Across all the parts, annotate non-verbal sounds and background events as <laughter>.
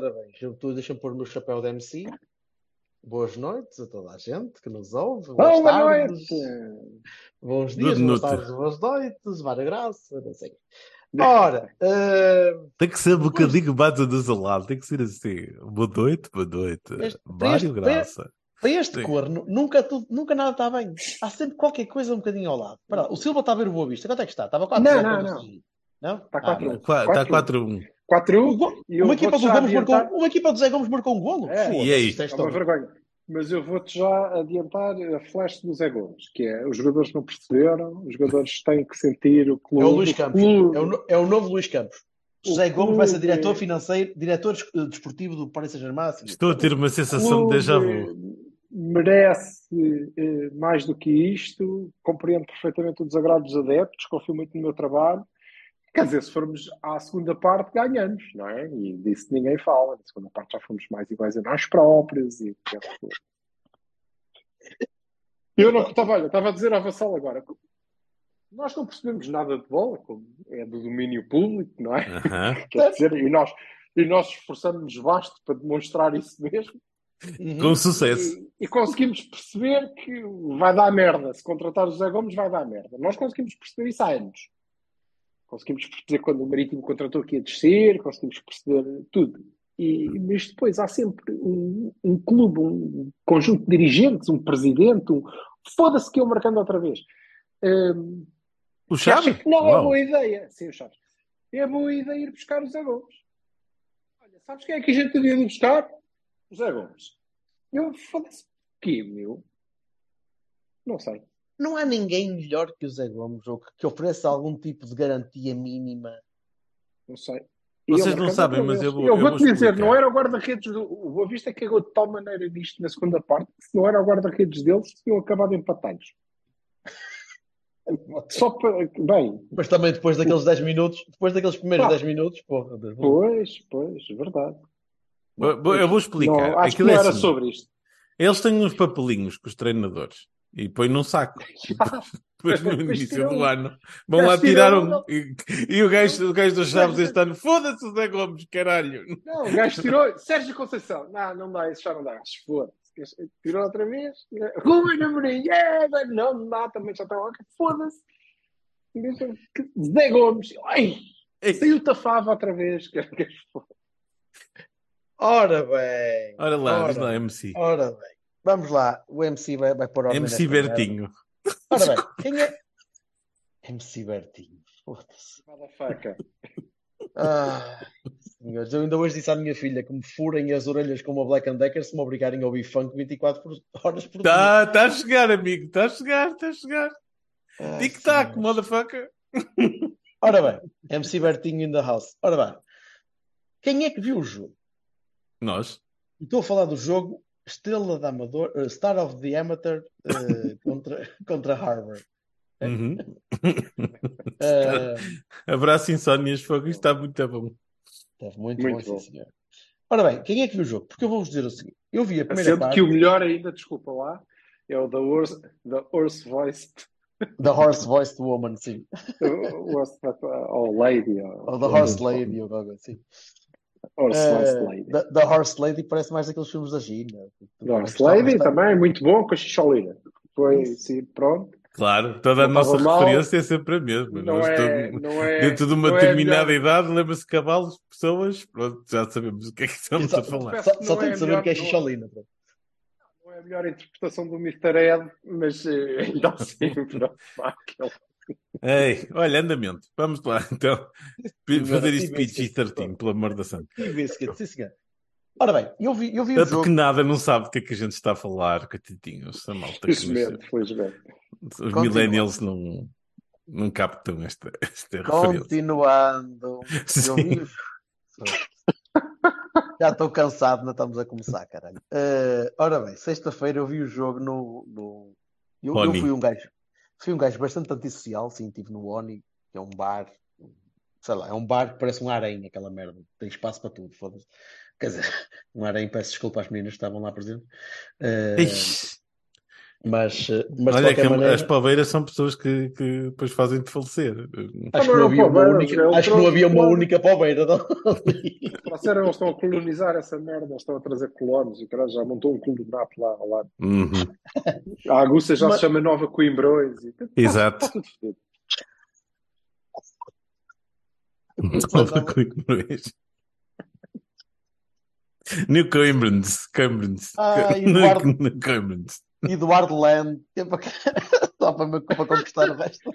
Ora bem, tô- Deixa-me pôr o meu chapéu de MC. Boas noites a toda a gente que nos ouve. Boas Boa tardes, noite! bons dias, Boa boas noite. tardes, boas noites, vara graça, não sei. Ora, eh, Tem que ser um bocadinho mais anasalado. Tem que ser assim. Boa noite, boa noite. Este- Mário este- Graça. para este Sim. corno, nunca, tudo, nunca nada está bem. Há sempre qualquer coisa um bocadinho ao lado. Espera lá, o Silva está a ver o Boa Vista. Quanto é que está? Estava 4 Não, não, não. Não? Está Ah, 4 Qua- Está 4-1. 4 O go- E eu uma, equipa do Gomes marcou, uma equipa do Zé Gomes marcou um golo. É. E aí? isto é É uma vergonha. Mas eu vou-te já adiantar a flash do Zé Gomes, que é os jogadores não perceberam, os jogadores <laughs> têm que sentir o É clube. o Luís Campos. clube. É o, é o novo Luís Campos. O José Gomes vai ser diretor financeiro, diretor eh, desportivo do Paris Saint-Germain. assim. Estou a ter uma sensação de déjà vu. merece eh, mais do que isto, compreendo perfeitamente o desagrado dos adeptos, confio muito no meu trabalho. Quer dizer, se formos à segunda parte, ganhamos, não é? E disso ninguém fala. Na segunda parte já fomos mais iguais a nós próprios. E... Eu não estava, olha, estava a dizer à Vassal agora. Nós não percebemos nada de bola, como é do domínio público, não é? <laughs> Quer dizer, e nós, e nós esforçamos-nos vasto para demonstrar isso mesmo. Uhum. Com sucesso. E, e conseguimos perceber que vai dar merda. Se contratar o José Gomes, vai dar merda. Nós conseguimos perceber isso há anos. Conseguimos perceber quando o Marítimo contratou que ia descer, conseguimos perceber tudo. E, mas depois há sempre um, um clube, um conjunto de dirigentes, um presidente, um. Foda-se que eu marcando outra vez. Hum, O que Chaves? que não é Uau. boa ideia. Sim, o Chaves. É boa ideia ir buscar o Zé Gomes. Olha, sabes quem é que a gente devia ir buscar? O Zé Gomes. Eu foda-se. Quê, meu? Não sei. Não há ninguém melhor que o Zé Gomes ou que, que ofereça algum tipo de garantia mínima. Não sei. Vocês ele não sabem, mas eu vou- Eu vou-te vou dizer, não era o guarda-redes do. O Boa Vista cagou de tal maneira nisto na segunda parte que se não era o guarda-redes deles, tinham acabado empatados. <laughs> Só para. Bem, Mas também depois daqueles 10 minutos, depois daqueles primeiros Pá. 10 minutos, porra. Deus. pois, pois, verdade. Eu vou- eu vou explicar. Não, acho que Aquilo não é era assim. sobre isto. Eles têm uns papelinhos com os treinadores e põem num saco. <laughs> Depois no início do ano vão lá tirar um. E, e o, gajo, o gajo dos Chaves este ano, foda-se o Zé Gomes, caralho. Não, o gajo tirou. Sérgio Conceição. Não, não dá, isso já não dá. Se for. Tirou outra vez. Rui Amorim. Yeah, não, não dá, também já está lá. Foda-se. Zé Gomes. Ai, saiu Tafava outra vez. Que- que- Ora bem. Ora lá, Ora. lá, MC. Ora bem. Vamos lá. O MC vai, vai pôr ordem MC nesta merda. Bertinho. Ora bem. Quem é? MC Bertinho. Foda-se. Motherfucker. Ah, senhores, eu ainda hoje disse à minha filha que me furem as orelhas com uma Black and Decker se me obrigarem a ouvir funk 24 por- horas por dia. Tá, tá a chegar, amigo. Tá a chegar, tá a chegar. Ah, Tic-tac, motherfucker. Ora bem, MC Bertinho in the house. Ora bem, quem é que viu o jogo? Nós. Estou a falar do jogo Estrela da Amador, eh, Star of the Amateur eh, <laughs> contra, contra Harvard. Uhum. <laughs> Eh, Abraço insónias, fogo. Isto está muito bom. Esteve muito, Muito bom, sim, senhor. Ora bem, quem é que viu o jogo? Porque eu vou-vos dizer o seguinte: eu vi a primeira Sendo parte que o melhor ainda, desculpa lá, é o The Horse, the horse Voice. da Horse Voiced Woman, sim. <laughs> Ou Lady. Ou, Ou da Horse Lady, ou algo assim. Lady. da, da Horse Lady parece mais aqueles filmes da Gina. The Horse Lady também, muito bom, com a Xixolina. Foi, sim, pronto. Claro, toda a Não nossa mal. referência é sempre a mesma. Não é, não é, Dentro de uma não é determinada melhor- idade, lembra-se de cavalos, pessoas, pronto, já sabemos o que é que estamos Só, a falar. só, só tenho é de saber o que é Xixolina. pronto. Não é a melhor interpretação do Mr. Ed, mas eh, ainda assim, <laughs> pronto, aquele- Ei, olha, andamento. Vamos lá, então. <laughs> Fazer isto Tive esse- PG-13, pelo amor da santa. E vê se sim, senhor. Ora bem, eu vi, eu vi o Tanto jogo. que nada não sabe do que é que a gente está a falar, coitadinhos. A malta que Felizmente, felizmente. Os Continua. millennials não, não captam esta, esta referência. Continuando, <laughs> eu vi Já estou cansado, não estamos a começar, caralho. Eh, ora bem, sexta-feira eu vi o jogo no. no... Eu, eu fui um gajo, fui um gajo bastante antissocial, sim, estive no Oni, que é um bar, sei lá, é um bar que parece um harém, aquela merda, tem espaço para tudo, foda-se. Quer dizer, <laughs> um harém, peço desculpa às meninas que estavam lá presentes. Ixi, mas, eh, mas de Olha que qualquer maneira, as palmeiras são pessoas que, que depois fazem-te falecer. acho que não é havia uma única, é acho que não havia uma única. Trouxeram, eles <laughs> estão a colonizar essa merda, eles estão a trazer colonos e caralho, já montou um clube de napo lá ao lado. Uhum, A Aguça já Mas- se chama Nova Coimbrões. E... Exato. Está tudo fodido. <laughs> Nova Coimbrões. New Coimbrons. Coimbrons. Ah, New- Eduardo. Eduardo Land, que é para... <laughs> só para, me- para conquistar o resto.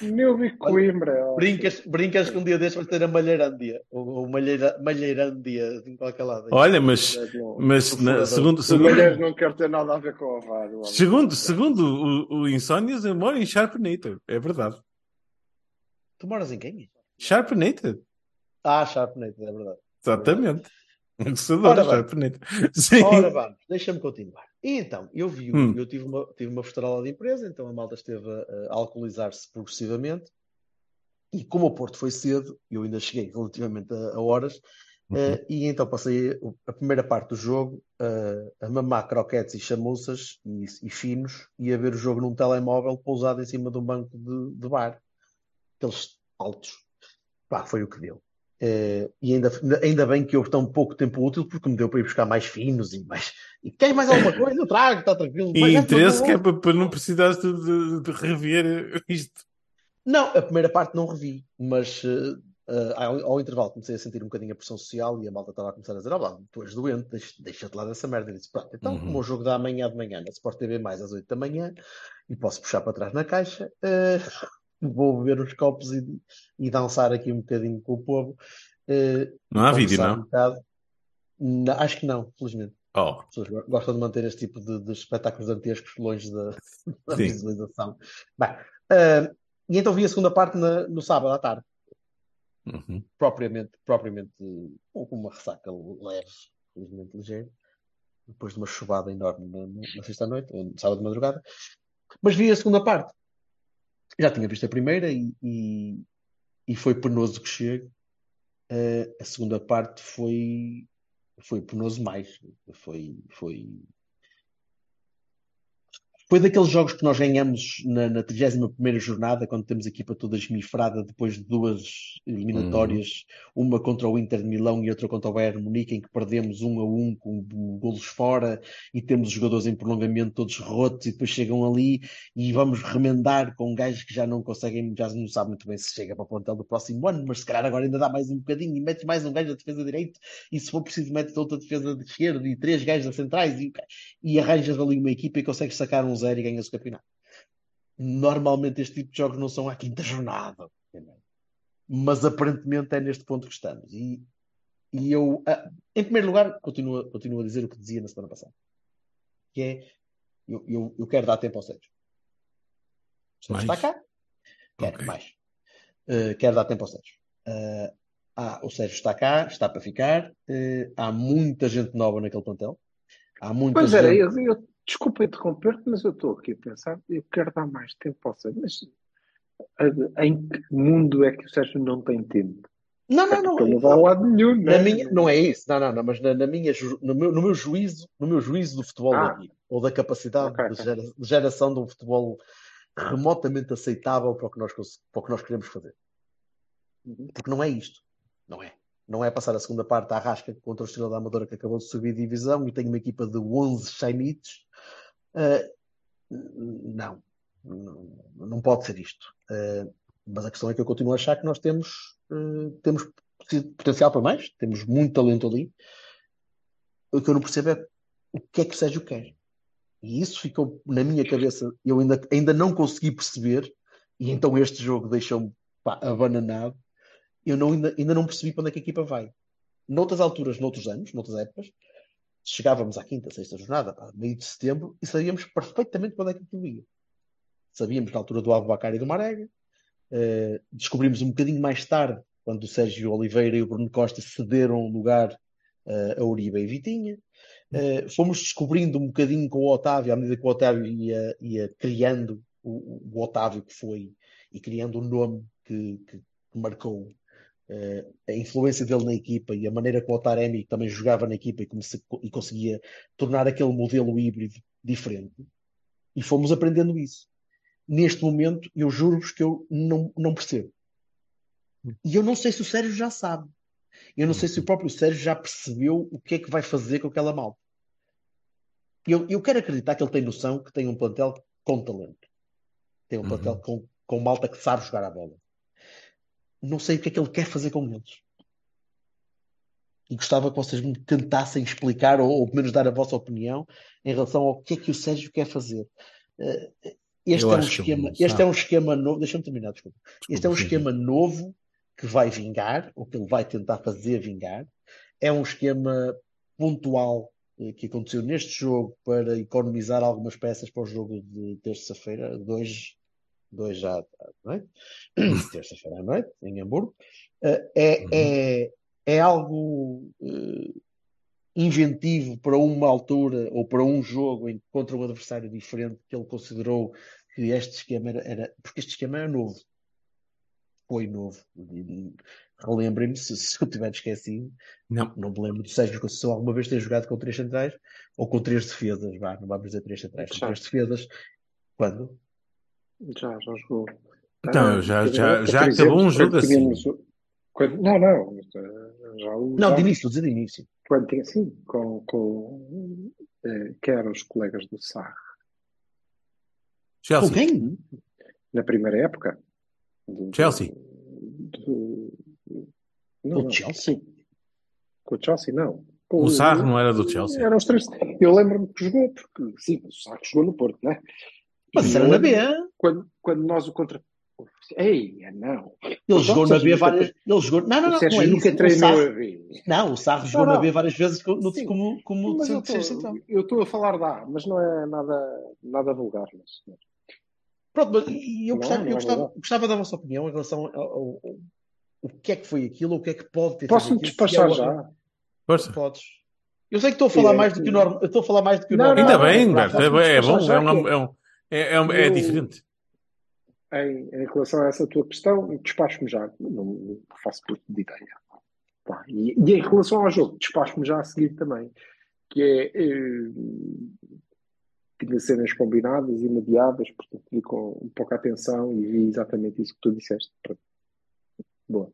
Meu bico Coimbra. Brincas, brincas que um dia destes vais ter a Malheirândia, ou, ou Malheira, Malheirândia, em qualquer lado. Olha, mas, É bom. mas na- segundo, O segundo, Malheiros não quer ter nada a ver com o VAR. segundo, segundo o, o Insónias, eu moro em Sharpenator. É verdade. Tu moras em quem? Sharpenator. Ah, Sharpnate, é verdade. Exatamente. <laughs> Eu Ora adoro bem. Sharpenator. <laughs> Sim. Ora vamos, deixa-me continuar. E então, eu vi, Hum. eu tive uma, tive uma festarola de empresa, então a malta esteve a, a alcoolizar-se progressivamente. E como o Porto foi cedo, eu ainda cheguei relativamente a, a horas, Uhum. eh, e então passei a primeira parte do jogo eh, a mamar croquetes e chamuças e, e finos e a ver o jogo num telemóvel pousado em cima de um banco de, de bar. Aqueles altos. Pá, foi o que deu. Eh, e ainda, ainda bem que houve tão pouco tempo útil porque me deu para ir buscar mais finos e mais. E queres mais alguma coisa? Eu trago, está tranquilo. E é interesse que é para, para não precisares de, de- de rever isto. Não, a primeira parte não revi, mas eh, eh, ao, ao intervalo comecei a sentir um bocadinho a pressão social e a malta estava a começar a dizer: Olá, tu és doente, deixa- deixa-te lá dessa merda. E disse: Pronto, então, Uhum. como o jogo da amanhã de manhã na Sport TV, mais às 8 da manhã, e posso puxar para trás na caixa, eh, vou beber uns copos e, e dançar aqui um bocadinho com o povo. eh, Não há vídeo, não? um. Não, acho que não, felizmente. Oh, As pessoas go- gostam de manter este tipo de, de espetáculos dantescos longe da, <laughs> da visualização. Bem, eh, e então vi a segunda parte na- no sábado à tarde, uhum. propriamente, propriamente com uma ressaca leve, felizmente ligeira, depois de uma chuvada enorme na, na, na sexta-noite, ou no sábado de madrugada. Mas vi a segunda parte. Já tinha visto a primeira e, e, e foi penoso que chego. Eh, a segunda parte foi, foi penoso mais. Foi, foi, foi daqueles jogos que nós ganhamos na, na 31 jornada, quando temos a equipa toda esmifrada depois de duas eliminatórias, uhum. uma contra o Inter de Milão e outra contra o Bayern Munique, em que perdemos um a um com golos fora e temos os jogadores em prolongamento todos rotos e depois chegam ali e vamos remendar com gajos que já não conseguem, já não sabem muito bem se chega para o plantel do próximo ano, mas se calhar agora ainda dá mais um bocadinho e mete mais um gajo da defesa de direito e se for preciso mete outra defesa de esquerda e três gajos da centrais e, e arranjas ali uma equipa e consegues sacar uns 0 e ganha-se o campeonato. Normalmente este tipo de jogos não são à quinta jornada, mas aparentemente é neste ponto que estamos. E, e eu, ah, em primeiro lugar, continuo, continuo a dizer o que dizia na semana passada, que é eu, eu, eu quero dar tempo ao Sérgio. Sérgio está cá, quero okay. mais. Uh, quero dar tempo ao Sérgio. Uh, ah, o Sérgio está cá, está para ficar. Uh, há muita gente nova naquele plantel. Há muita pois gente... era, eu, desculpa interromper-te, mas eu estou aqui a pensar, eu quero dar mais tempo ao Sérgio, mas em que mundo é que o Sérgio não tem tempo? Não, não, não. ele não vai a lado nenhum, Na né? minha, não é isso, não, não, não, mas na, na minha, no meu, no meu juízo, no meu juízo do futebol Ah. daqui, ou da capacidade Ok, de, gera- de geração de um futebol remotamente aceitável para o que nós, para o que nós queremos fazer. Uhum. Porque não é isto. Não é. Não é passar a segunda parte à rasca contra o Estrela da Amadora que acabou de subir divisão e tem uma equipa de 11 shinites. Ah, não. não. Não pode ser isto. Ah, mas a questão é que eu continuo a achar que nós temos, ah, temos potencial para mais, temos muito talento ali. O que eu não percebo é o que é que o Sérgio quer. E isso ficou na minha cabeça, eu ainda, ainda não consegui perceber, e então este jogo deixou-me abananado. Eu não, ainda, ainda não percebi para onde é que a equipa vai. Noutras alturas, noutros anos, noutras épocas, chegávamos à quinta, sexta jornada, pá, meio de setembro, e sabíamos perfeitamente para onde é que aquilo ia. sabíamos na altura do Abubacar e do Marega. Uh, descobrimos um bocadinho mais tarde, quando o Sérgio Oliveira e o Bruno Costa cederam lugar uh, a Uribe e Vitinha. Uh, fomos descobrindo um bocadinho com o Otávio, à medida que o Otávio ia, ia criando o, o, Otávio que foi e criando o nome que, que, que marcou uh, a influência dele na equipa e a maneira que o Otaremi também jogava na equipa e, comece, e conseguia tornar aquele modelo híbrido diferente. E fomos aprendendo isso. Neste momento, eu juro-vos que eu não, não percebo. E eu não sei se o Sérgio já sabe. Eu não sei se o próprio Sérgio já percebeu o que é que vai fazer com aquela malta. Eu, eu quero acreditar que ele tem noção que tem um plantel com talento. Tem um plantel uhum. com, com malta que sabe jogar a bola. Não sei o que é que ele quer fazer com eles. E gostava que vocês me tentassem explicar, ou, ou pelo menos dar a vossa opinião, em relação ao que é que o Sérgio quer fazer. Uh, este, é um esquema, este é um esquema novo. Deixa-me terminar, desculpa. desculpa. Este é um esquema novo que vai vingar, ou que ele vai tentar fazer vingar. É um esquema pontual eh, que aconteceu neste jogo para economizar algumas peças para o jogo de terça-feira, dois, dois já à noite, <clears throat> terça-feira à noite, em Hamburgo. Eh, é, uhum. é, é algo uh, inventivo para uma altura ou para um jogo em, contra um adversário diferente que ele considerou que este esquema era, era porque este esquema era novo foi novo. Relembrem-me se, se, eu tiver esquecido. Não. Não me lembro do Sérgio Conceição alguma vez ter jogado com três centrais ou com três defesas. Vá, não vamos dizer três centrais, com três defesas. Quando? Já, já jogou. Então, ah, já, já, já acabou um jogo assim. Quando, não, não. Já, não, já, de início, de início. Quando tinha assim, com, com eh, que eram os colegas do SAR. Chelsea. Com quem? Na primeira época. Do, Chelsea. Do, não, o Chelsea? Com o Chelsea, não. Com o Sarro não era do Chelsea. Eram os três. Eu lembro-me que jogou, porque sim, o Sarro jogou no Porto, né? Mas era na B. Quando, quando nós o contra. Ei, não. Ele jogou na B várias. Ele jogou. Não, não, não. não é nunca treinou a B. Não, o Sarro jogou na B várias vezes como, como mas eu estou a falar da A, mas não é nada, nada vulgar. Mas... Pronto, mas eu, gostava, eu gostava, gostava, da vossa opinião em relação ao, ao, ao, o que é que foi aquilo, o que é que pode ter Posso-me é despachar é já? Força. Podes. Eu sei que estou a falar mais do que o normal. Eu estou a falar mais do que o normal. Ainda bem, é, é bom, é, um, é, é, é, é diferente. Em, em, relação a essa tua questão, despacho-me já. Não, não faço muito de ideia. Tá. E, e, em relação ao jogo, despacho-me já a seguir também. Que é. Eh, tinha cenas combinadas e mediadas, portanto vi com um pouca atenção e vi exatamente isso que tu disseste. Pronto. Boa.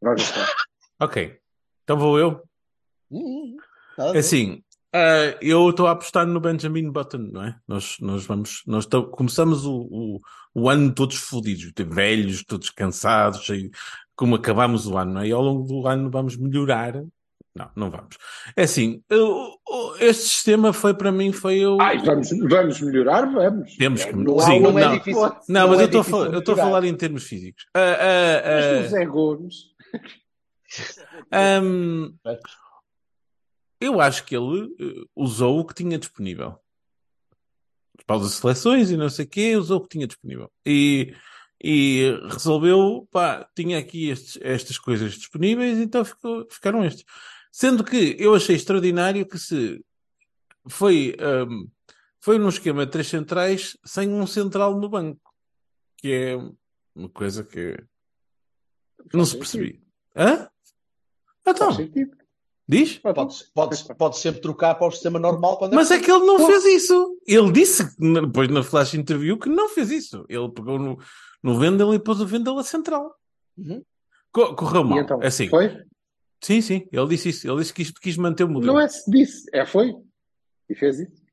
Vai gostar. Ok. Então vou eu. Uhum. É assim, uh, eu estou a apostar no Benjamin Button, não é? Nós, nós vamos, nós começamos o, o, o, ano todos fodidos, velhos, todos cansados, como acabamos o ano, não é? E ao longo do ano vamos melhorar não, não vamos. É assim, eu, este sistema foi para mim, foi eu. Ai, vamos, vamos melhorar, vamos. Temos que não, sim, não, não, é difícil, não, não mas é eu estou a, a falar em termos físicos. Uh, uh, uh, mas o Zé Gomes. <laughs> um, eu acho que ele usou o que tinha disponível. Para as seleções e não sei o quê, usou o que tinha disponível. E e resolveu, pá, tinha aqui estes, estas coisas disponíveis, então ficou, ficaram estes. Sendo que eu achei extraordinário que se foi, um, foi num esquema de três centrais sem um central no banco, que é uma coisa que não se percebi. Hã? Então, diz? Pode, pode, pode sempre trocar para o sistema normal quando é Mas é, que ele não fez isso. Ele disse depois na flash interview que não fez isso. Ele pegou no, no Vendel e pôs o Vendel a central. Uhum. Correu mal. Então, é assim. Foi? Sim, sim, ele disse isso. Ele disse que isto quis manter o modelo. Não é se disse, é foi. E fez isso.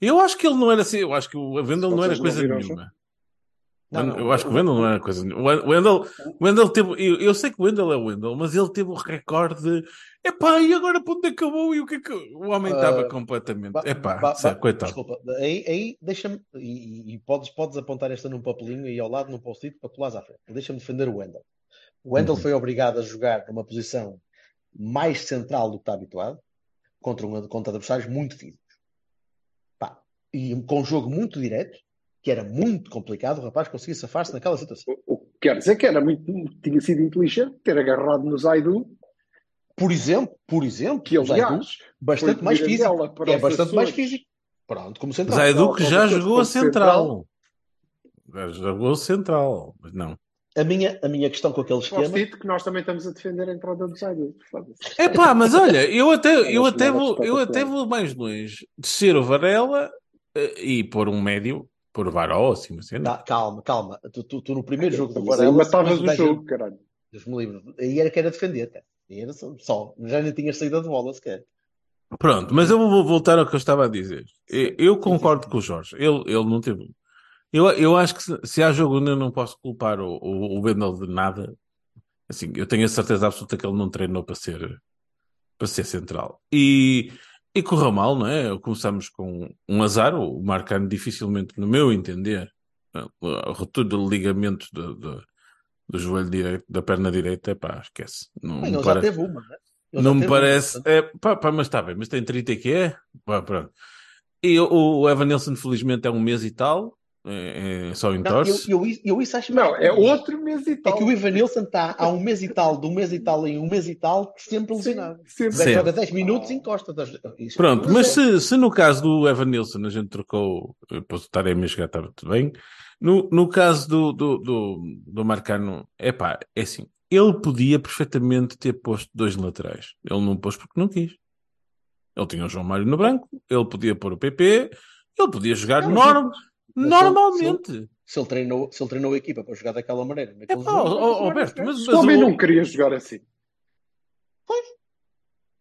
Eu acho que ele não era assim, eu acho que o Wendel não era coisa nenhuma. Não, não, eu acho que o Wendel não era coisa nenhuma. O Wendel, o Wendel teve, eu, eu, sei que o Wendel é o Wendel, mas ele teve o recorde de epá, e agora para onde acabou? E o que é que o homem estava uh, completamente. Epá, ba, coitado. Desculpa, aí, aí deixa-me, e, e, podes, podes apontar esta num papelinho e ao lado num post-it para colares à frente. Deixa-me defender o Wendel. O Wendel uhum. foi obrigado a jogar numa posição mais central do que está habituado, contra, um, contra adversários muito físicos. Pá, e com um jogo muito direto, que era muito complicado o rapaz conseguir safar-se naquela situação. O que quer dizer que era muito, tinha sido inteligente ter agarrado no Zaidu, Por exemplo, por exemplo, que o Zaidu, aliás bastante mais físico. É bastante mais físico. Pronto, como central. Zaidu que já jogou a como central. Já jogou a central, mas não. A minha, a minha questão com aquele esquema. Posso que nós também estamos a defender a entrada do Zaidu. É pá, mas olha, eu até, eu Elas até, não eram vou, eu até vou mais longe. Descer o Varela eh, e pôr um médio, pôr o Varó, assim, uma cena. Tá, calma, calma. Tu, tu, tu no primeiro jogo do Mas Varela. matavas se o fosse jogo, caralho. Deus me livre. Aí era que era defender, cara. Aí era só, só. Já nem tinhas saída de bola sequer. Pronto, mas eu vou voltar ao que eu estava a dizer. Eu, concordo com o Jorge. Ele, ele não teve. Eu, eu acho que se, se há jogo onde eu não posso culpar o, o, o Wendel de nada, assim, eu tenho a certeza absoluta que ele não treinou para ser, para ser central. E, e correu mal, não é? Começamos com um azar, o Marcano dificilmente, no meu entender, a ruptura do ligamento do, do, do joelho direito, da perna direita, pá, esquece. Não, Bem, não já teve uma, né? Ele não me uma, parece. É, pá, pá, mas está bem, mas tem 30 e que é? Pá, pronto. E o, o Evan Nilsson, felizmente, é um mês e tal. É, é só Não, eu, entorce. eu, eu isso acho Não, é outro mês e É tal. que o Ivan Nilsson está há um mês e tal, de um mês e tal em um mês e tal, sempre lesionado. Sempre. Sim. Joga 10 minutos e encosta. das- Isso- Pronto, mas é- se, se no caso do Evan Nilsson a gente trocou, posso estar a me jogar, estava tudo bem. No, no caso do, do, do, do Marcano, é pá, é assim, ele podia perfeitamente ter posto dois laterais. Ele não pôs porque não quis. Ele tinha o João Mário no branco, ele podia pôr o PP, ele podia jogar Não, mas norm, mas se ele- normalmente. Se ele, treinou, se ele treinou a equipa para jogar daquela maneira, É naquele pá, Alberto, mas, O mas homem o- não queria jogar assim.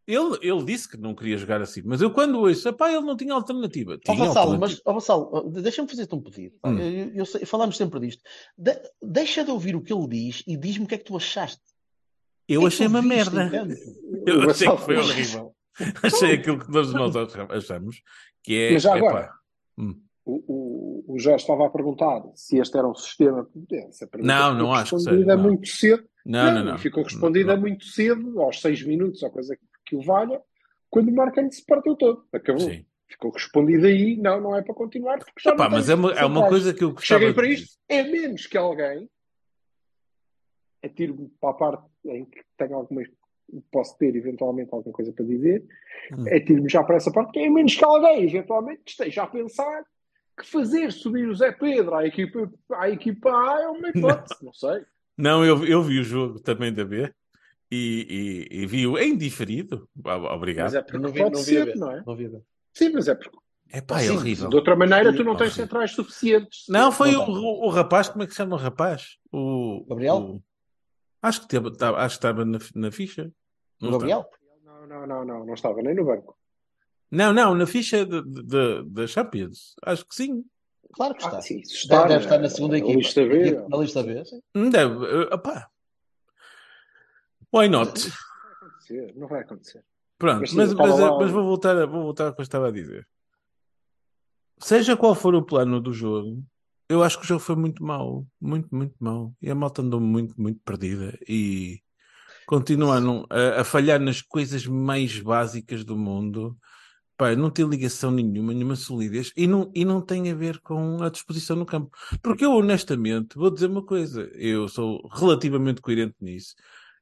ele, ele disse que não queria jogar assim, mas eu quando ouço, pá, ele não tinha alternativa. Ó Tinha Vassalo, alternativa. mas ó, Vassalo, deixa-me fazer-te um pedido. Hum. Eu, eu sei- falamos sempre disto. De- deixa de ouvir o que ele diz e diz-me o que é que tu achaste. Eu que é que achei tu uma merda. Eu O achei que Vassalo- foi horrível. Achei aquilo que todos nós achamos, que é. Mas já epá, agora? hum. O, o, o Jorge estava a perguntar se este era um sistema de potência. A pergunta Não, não acho que seja, não. muito cedo. Não, não, não. Ficou respondida Não. muito cedo, aos seis minutos, ou coisa que o valha, quando o Marcano se partiu todo. Acabou. Sim. Ficou respondido aí, não, não é para continuar, porque já Epá, não mas é uma, é uma coisa que eu gostava Cheguem para isto, é menos que alguém atiro-me para a parte em que tenho alguma posso ter eventualmente alguma coisa para dizer, Hum. atiro-me já para essa parte, que é menos que alguém eventualmente esteja a pensar que fazer subir o Zé Pedro à equipa, à equipa A é uma hipótese, não sei. <laughs> Não, eu, eu vi o jogo também da B e, e, e vi-o em diferido. Ob- Mas Obrigado. é porque Não vi, pode não ser, não é? Não vi. Sim, mas é porque É pá, é horrível. de outra maneira tu não tens Horrível. centrais suficientes. Não, foi Não o, o, o rapaz, como é que se chama o rapaz? O, Gabriel? o- acho que teve, tá- acho que estava na, na ficha. O Não Gabriel? Não, não, não, não, não estava nem no banco. Não, não, na ficha da Champions. Acho que sim. Claro que está. Ah, sim, isso Deve, está deve estar na segunda equipa. lista B. Na lista B, sim. Não Deve, eh, opá. Why not? Não vai acontecer, não vai acontecer. Pronto, Mas mas, mas, lá- mas vou, voltar a, vou voltar ao que eu estava a dizer. Seja qual for o plano do jogo, eu acho que o jogo foi muito mau. Muito, muito mau. E a malta andou muito, muito perdida. E continua a, não- a- a falhar nas coisas mais básicas do mundo. Pá, não tem ligação nenhuma, nenhuma solidez. E não, e não tem a ver com a disposição no campo. Porque eu, honestamente, vou dizer uma coisa. Eu sou relativamente coerente nisso.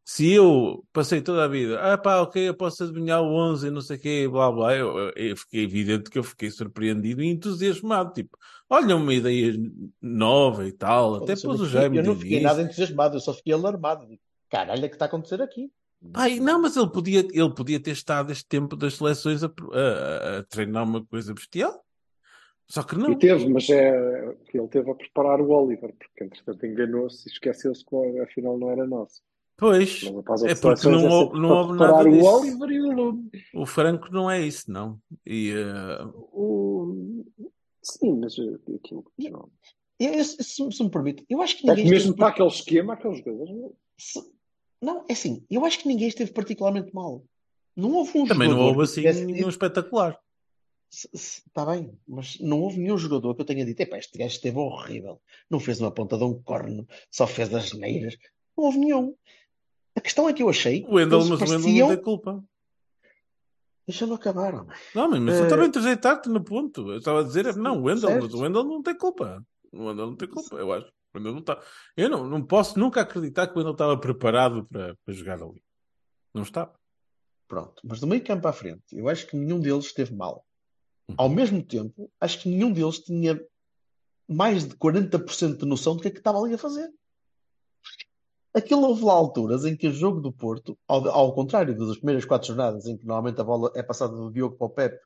Se eu passei toda a vida, ah pá, ok, eu posso adivinhar o 11 e não sei o quê, blá blá, eu, eu- fiquei evidente que eu fiquei surpreendido e entusiasmado. Tipo, olha, uma ideia nova e tal. Até pôs o Jaime Eu não fiquei nada entusiasmado, eu só fiquei alarmado. Digo, Caralho, é que está a acontecer aqui. Pai, não, mas ele podia, ele podia ter estado este tempo das seleções a, a- a treinar uma coisa bestial. Só que não. E teve, mas é que ele teve a preparar o Oliver, porque entretanto enganou-se e esqueceu-se que afinal não era nosso. Pois, Mas É porque não é hou- sempre não houve preparar nada o disso. Oliver e o Lume. o Franco não é isso, não. E, eh, O... Sim, mas eh, aquilo não. Eu- eu- se, se me permite, eu acho que É ninguém que mesmo para aquele esquema, aqueles jogadores. se- Não, é assim, eu acho que ninguém esteve particularmente mal. Não houve um também não houve assim tivesse nenhum espetacular. Está bem, mas não houve nenhum jogador que eu tenha dito, epá, este gajo esteve horrível. Não fez uma ponta de um corno, só fez as neiras. Não houve nenhum. A questão é que eu achei O eles mas o Wendel pareciam- não tem culpa. Deixa-me acabar, homem. Não, mas eu também rejeitaste no ponto. Eu estava a dizer, não, o certo. mas o Wendel não tem culpa. O Wendel não tem culpa, eu acho. Wendel não está. Eu não, não posso nunca acreditar que o Wendel estava preparado para, para jogar ali. Não está. Pronto. Mas do meio campo à frente, eu acho que nenhum deles esteve mal. Ao mesmo tempo, acho que nenhum deles tinha mais de 40% de noção do que é que estava ali a fazer. Aquilo houve lá alturas em que o jogo do Porto, ao, ao contrário das primeiras quatro jornadas, em que normalmente a bola é passada do Diogo para o Pepe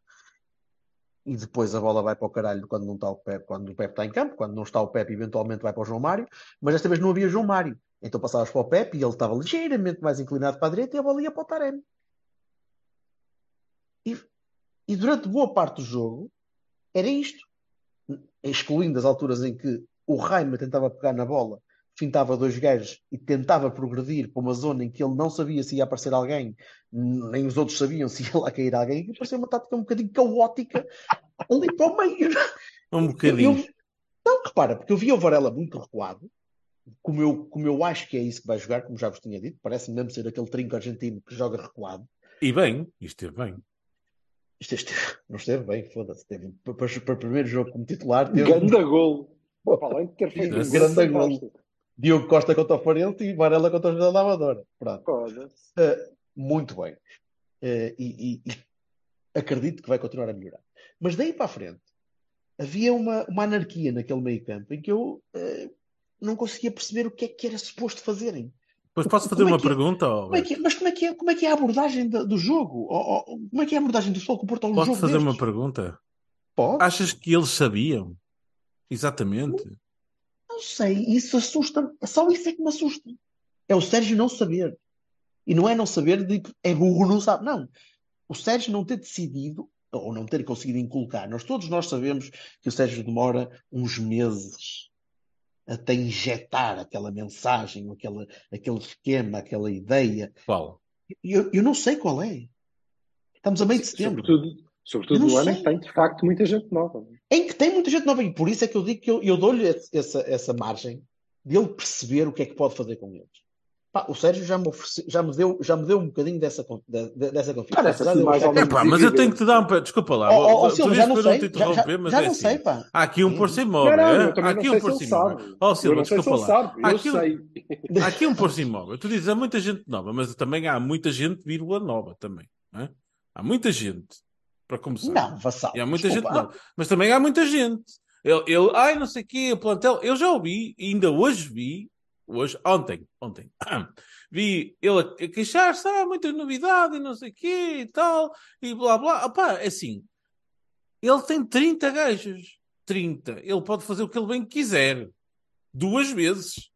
e depois a bola vai para o caralho quando não está o Pepe, quando o Pepe está em campo, quando não está o Pepe, eventualmente vai para o João Mário, mas desta vez não havia João Mário. Então passavas para o Pepe e ele estava ligeiramente mais inclinado para a direita e a bola ia para o Taremi. E, e durante boa parte do jogo era isto. Excluindo as alturas em que o Raima tentava pegar na bola, fintava dois gajos e tentava progredir para uma zona em que ele não sabia se ia aparecer alguém, nem os outros sabiam se ia lá cair alguém, e parecia uma tática um bocadinho caótica ali para o meio. Um bocadinho. eu- não, repara, porque eu vi o Varela muito recuado, como eu, como eu acho que é isso que vai jogar, como já vos tinha dito, parece-me mesmo ser aquele trinco argentino que joga recuado. E bem, isto é bem. Isto este- não esteve bem, foda-se. Teve, para, para, para o primeiro jogo como titular, teve Ganda gol. Pô, para além de ter feito Grande um gol gol. Diogo Costa contra o Farente e Varela contra o José da Amadora. Pronto. Uh, muito bem. Uh, e, e- e acredito que vai continuar a melhorar. Mas daí para a frente, havia uma, uma anarquia naquele meio campo em que eu uh, não conseguia perceber o que é que era suposto fazerem. Depois posso fazer Como é uma é? pergunta? ó, Como é que é- mas como é, que é, como é que é a abordagem do, do jogo? Ou- ou- como é que é a abordagem do Futebol Clube do Porto a um Posso jogo fazer uma destes? pergunta? Pode? Achas que eles sabiam? Exatamente. Não sei, isso assusta-me. Só isso é que me assusta. É o Sérgio não saber. E não é não saber de que é burro, não sabe. Não. O Sérgio não ter decidido, ou não ter conseguido inculcar. Nós todos nós sabemos que o Sérgio demora uns meses até injetar aquela mensagem, aquela, aquele esquema, aquela ideia. Qual? Eu, eu não sei qual é. Estamos a meio de setembro. Sobretudo, sobretudo no ano em que tem, de facto, muita gente nova. Em que tem muita gente nova. E por isso é que eu digo que eu, eu dou-lhe essa, essa margem de ele perceber o que é que pode fazer com eles. Pá, o Sérgio já me, ofereceu- já, me deu, já me deu um bocadinho dessa, de- dessa confiança. Parece mais ou que- menos Epá, mas eu tenho que te dar um. pa- Desculpa lá. Oh, oh, oh, Silva, já não sei. te Já, mas já é não assim. sei, pá. Há aqui um por Não, cima imóvel. não, é? eu também Há aqui um se por ele cima sabe. imóvel. Oh, Eu Silva, não sei se desculpa lá. Há aqui, um- há aqui um por cima imóvel. Tu dizes há muita gente nova, mas também há muita gente, vírgula, nova também. não é? Há muita gente, para começar. Não, vassal. E há muita Desculpa. gente nova. Mas também há muita gente. Ele, ele ai, não sei o quê, o plantel. Eu já ouvi, e ainda hoje vi, hoje, ontem, ontem, <coughs> vi ele a, queixar-se, ah, muita novidade e não sei o quê e tal, e blá blá. Opá, é assim, ele tem 30 gajos. 30. Ele pode fazer o que ele bem quiser. Duas vezes.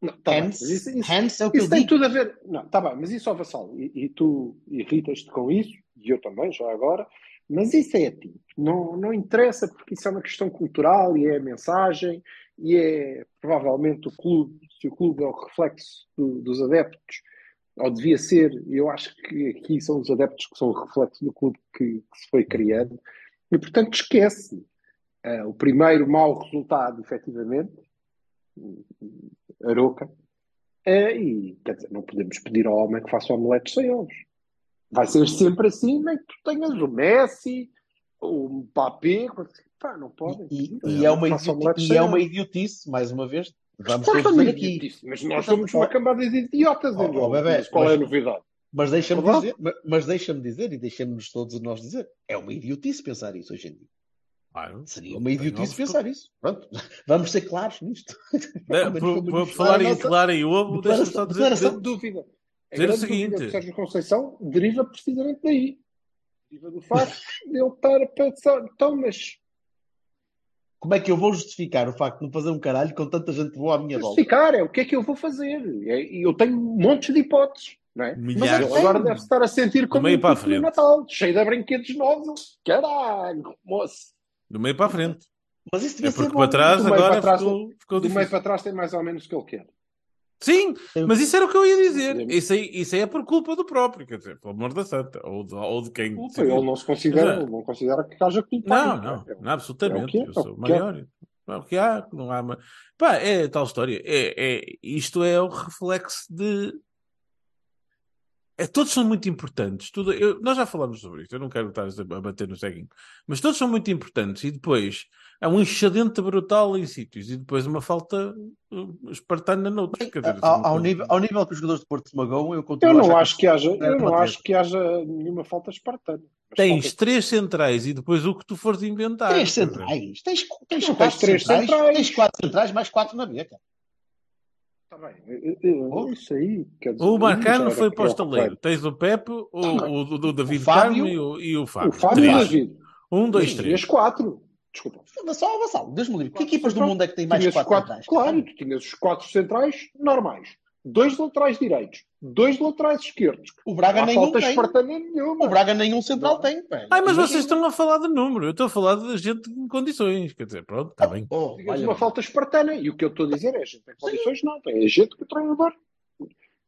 Não, tá bem, mas isso, isso, hence é o que isso tem digo. tudo a ver. Não, tá bem, mas isso, ó Vassal, e, e tu irritas-te com isso, e eu também, já agora, mas isso é a ti. Não, não interessa, porque isso é uma questão cultural e é a mensagem, e é provavelmente o clube, se o clube é o reflexo do- dos adeptos, ou devia ser, eu acho que aqui são os adeptos que são o reflexo do clube que, que se foi criando, e portanto esquece. Ah, o primeiro mau resultado, efetivamente, Aroca, é, e quer dizer, não podemos pedir ao homem que faça omeletes sem ovos. Vai ser sempre assim, nem que tu tenhas o Messi, o Mbappé, pá, não podem. E, e é uma faça idioti- omeletes e sem é uma idiotice, mais uma vez. Vamos todos Completamente dizer aqui. idiotice, Mas nós somos uma cambada de idiotas, oh, oh, bebé, Mas qual é a mas- novidade? Mas deixa-me dizer, ma- mas deixa-me dizer, e deixamos todos nós dizer, é uma idiotice pensar isso hoje em dia. Claro. Seria uma idiotice pensar isso. Pronto, <laughs> vamos ser claros nisto. É, menos <laughs> por, por falar em nossa clara e ovo, deixa-me só dizer. declaração- Sem dúvida. A Dizer o seguinte. do Sérgio Conceição deriva precisamente daí. Deriva do facto de ele estar a pensar, então, mas Como é que eu vou justificar o facto de não fazer um caralho com tanta gente boa à minha volta? justificar é o que é que eu vou fazer. É- E eu tenho montes de hipóteses, não é? Milhares. Ele agora deve estar a sentir como meio um para frente. Natal, cheio de brinquedos novos. Caralho, moço. Do meio para a frente. Mas isso devia É ser porque bom. para trás Do meio agora para trás, ficou, ficou Do meio para trás tem mais ou menos o que ele quer. Sim, mas isso era o que eu ia dizer. Isso aí, isso aí é por culpa do próprio, quer dizer, pelo amor da santa. Ou de, ou de quem. Desculpa, Ele não se considera, não considera que haja culpa. Não, não, é? não, absolutamente. é é, eu sou é que é. maior. É o que há, não há. Pá, é tal história. É, é, isto é o reflexo de. É, todos são muito importantes. Tudo, eu- nós já falamos sobre isso, eu não quero estar a bater no ceguinho, mas todos são muito importantes. E depois há um enxadente brutal em sítios e depois uma falta uh, espartana noutros. Quer dizer, Ao, assim, ao uma nível, ao nível que os jogadores de Porto se magoam, eu Eu continuo a não achar acho que haja, eu era não acho que haja nenhuma falta espartana. Tens falta- três centrais e depois o que tu fores inventar. Três centrais. Tens, tens, Não, quatro tens três centrais, centrais. Tens quatro centrais, mais quatro na beca. Tá bem, eu- eu- isso aí, quer dizer, O Marcano foi para o estaleiro. preocupante. Tens o Pepe, o, o, o, o David O Fábio. Carmo e o, e o Fábio. O Fábio e o Três. David. Um, dois, Sim, três. as quatro. Desculpa. Só Vassal, Deus me livre. Que equipas do mundo é que têm mais quatro, quatro, centrais? claro, tu tinhas os quatro centrais normais. Dois laterais direitos. Dois laterais esquerdos. O Braga nenhum falta tem. espartana nenhuma. O Braga nenhum central Não. tem. pá. Ai, mas Imagina. vocês estão a falar de número. Eu estou a falar de gente em condições. Quer dizer, pronto, está bem. Oh, uma falta espartana. E o que eu estou a dizer é gente em condições não. Tem gente que o treinador,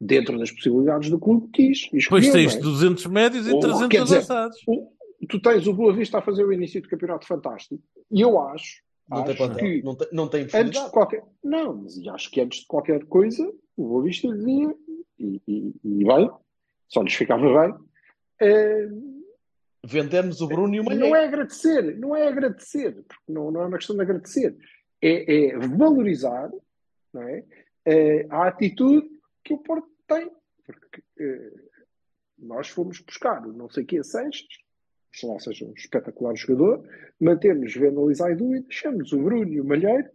dentro das possibilidades do clube, quis. Depois escolheu, tens não é? 200 médios e Ou, 300 quer dizer, avançados. O- tu tens o Boa Vista a fazer o início do campeonato fantástico. E eu acho, Não tem acho que Não tem, não tem antes de qualquer. Não, mas acho que antes de qualquer coisa, o Boa Vista dizia, e, e, e bem, só lhes ficava bem. eh, Vendermos o Bruno e o não Malheiro. é agradecer, não é agradecer, porque não, não é uma questão de agradecer, é, é valorizar não é? Eh, a atitude que o Porto tem. Porque eh, nós fomos buscar o não sei que a Seixas, se lá seja um espetacular jogador, mantemos Vendel e e deixamos o Bruno e o Malheiro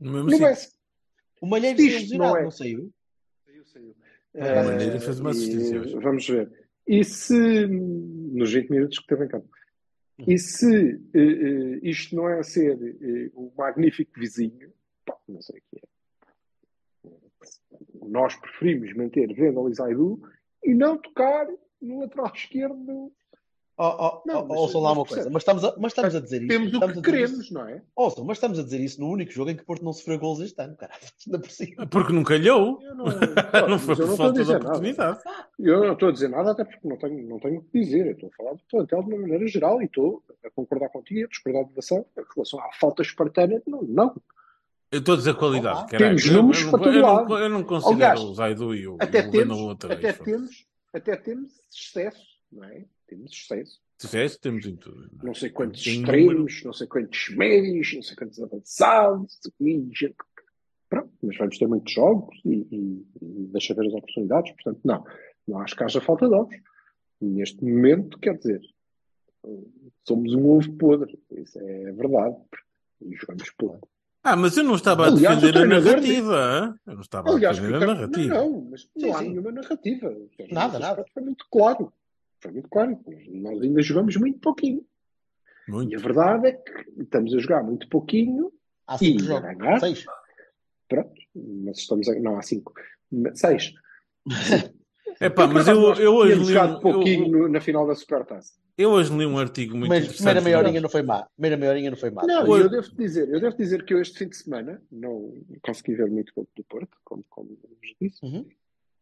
Mesmo no assim, Bessi. O Malheiro Isto saiu ilusionado, não é- não saiu? Saiu, saiu. acaso, Eh, Maneira fez uma assistência hoje. Vamos ver. E se, nos 20 minutos que teve em campo, e se eh, eh, isto não é ser eh, o magnífico vizinho, pá, não sei o que é. Nós preferimos manter Vendel e Zaidu e não tocar no lateral esquerdo. Oh, oh, Não, mas- ouçam lá mas uma coisa, mas estamos a, mas estamos a dizer isso. Temos o que queremos, isso. não é? Ouçam, mas estamos a dizer isso no único jogo em que Porto não sofreu golos este ano, cara. Ainda por cima. Porque não calhou. Eu não, <laughs> Não foi eu por não estou a falta de dizer nada. oportunidade. Eu não estou a dizer nada, até porque não tenho, não tenho o que dizer. Eu estou a falar do plantel de uma maneira geral e estou a concordar contigo e a discordar de você. Em relação à falta espartana, não. não. Eu estou a dizer qualidade. Olá. caralho. Temos Eu- números eu, para não- todo eu, não, lado. eu não considero Aliás, o Zaidu e o, Até o temos, outra até, vez. temos, até temos excesso, não é? Temos excesso. Tiveste, temos em tudo. Não sei quantos Tem extremos, não sei quantos médios, não sei quantos avançados, e Pronto, mas vamos ter muitos jogos e, e, e deixa ver as oportunidades. Portanto, não, não acho que haja falta de ovos. Neste momento, quer dizer, somos um ovo podre. Isso é verdade. E jogamos pouco. Ah, mas eu não estava Aliás, a defender a narrativa. Eu não estava Aliás, a defender a narrativa. Não, não, mas Sim, não há sim. nenhuma narrativa. Nada, nada. Foi muito claro. Foi muito claro. Nós ainda jogamos muito pouquinho. E Muito. a verdade é que estamos a jogar muito pouquinho Há e cinco a jogos. ganhar. Seis. Pronto, mas estamos a... Não, há cinco. Mas- Seis. <laughs> É pá, mas eu, eu hoje li jogado um, pouquinho eu, na final da Supertaça. eu hoje li um artigo muito Mas interessante. primeira meia horinha não foi má. Primeira meia horinha não foi má. Não, Hoje- eu devo dizer, eu devo dizer que eu este fim de semana não consegui ver muito pouco do Porto, como, como vos disse, Uhum.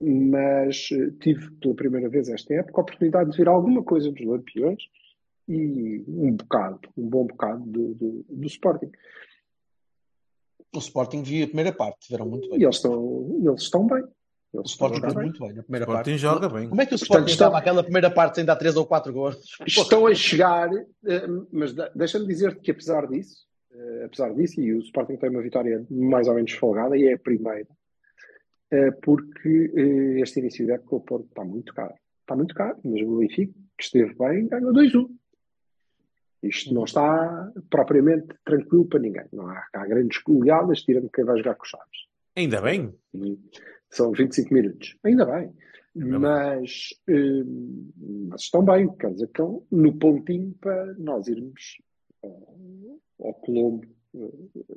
Mas eh, tive pela primeira vez esta época a oportunidade de ver alguma coisa dos Lampiões e um bocado, um bom bocado do, do, do Sporting. O Sporting viu a primeira parte, tiveram muito bem. E eles estão, eles estão bem. O Eles a Sporting bem. muito bem na primeira Sporting parte. joga bem. Como é que o Portanto, Sporting estão- estava aquela primeira parte sem dar 3 ou 4 gols? <laughs> Estão a chegar, eh, mas de- deixa-me dizer que apesar disso, eh, apesar disso, e o Sporting tem uma vitória mais ou menos folgada, e é a primeira, porque eh, este início de época o Porto está muito caro. Está muito caro, mas o Benfica, que esteve bem, ganhou 2-1. Isto não está propriamente tranquilo para ninguém. Não há, há grandes goleadas, tirando quem vai jogar com Chaves. Ainda bem. E São 25 minutos. Ainda bem. bem. Mas, eh, mas estão bem, quer dizer, estão no pontinho para nós irmos ao, ao Colombo eh,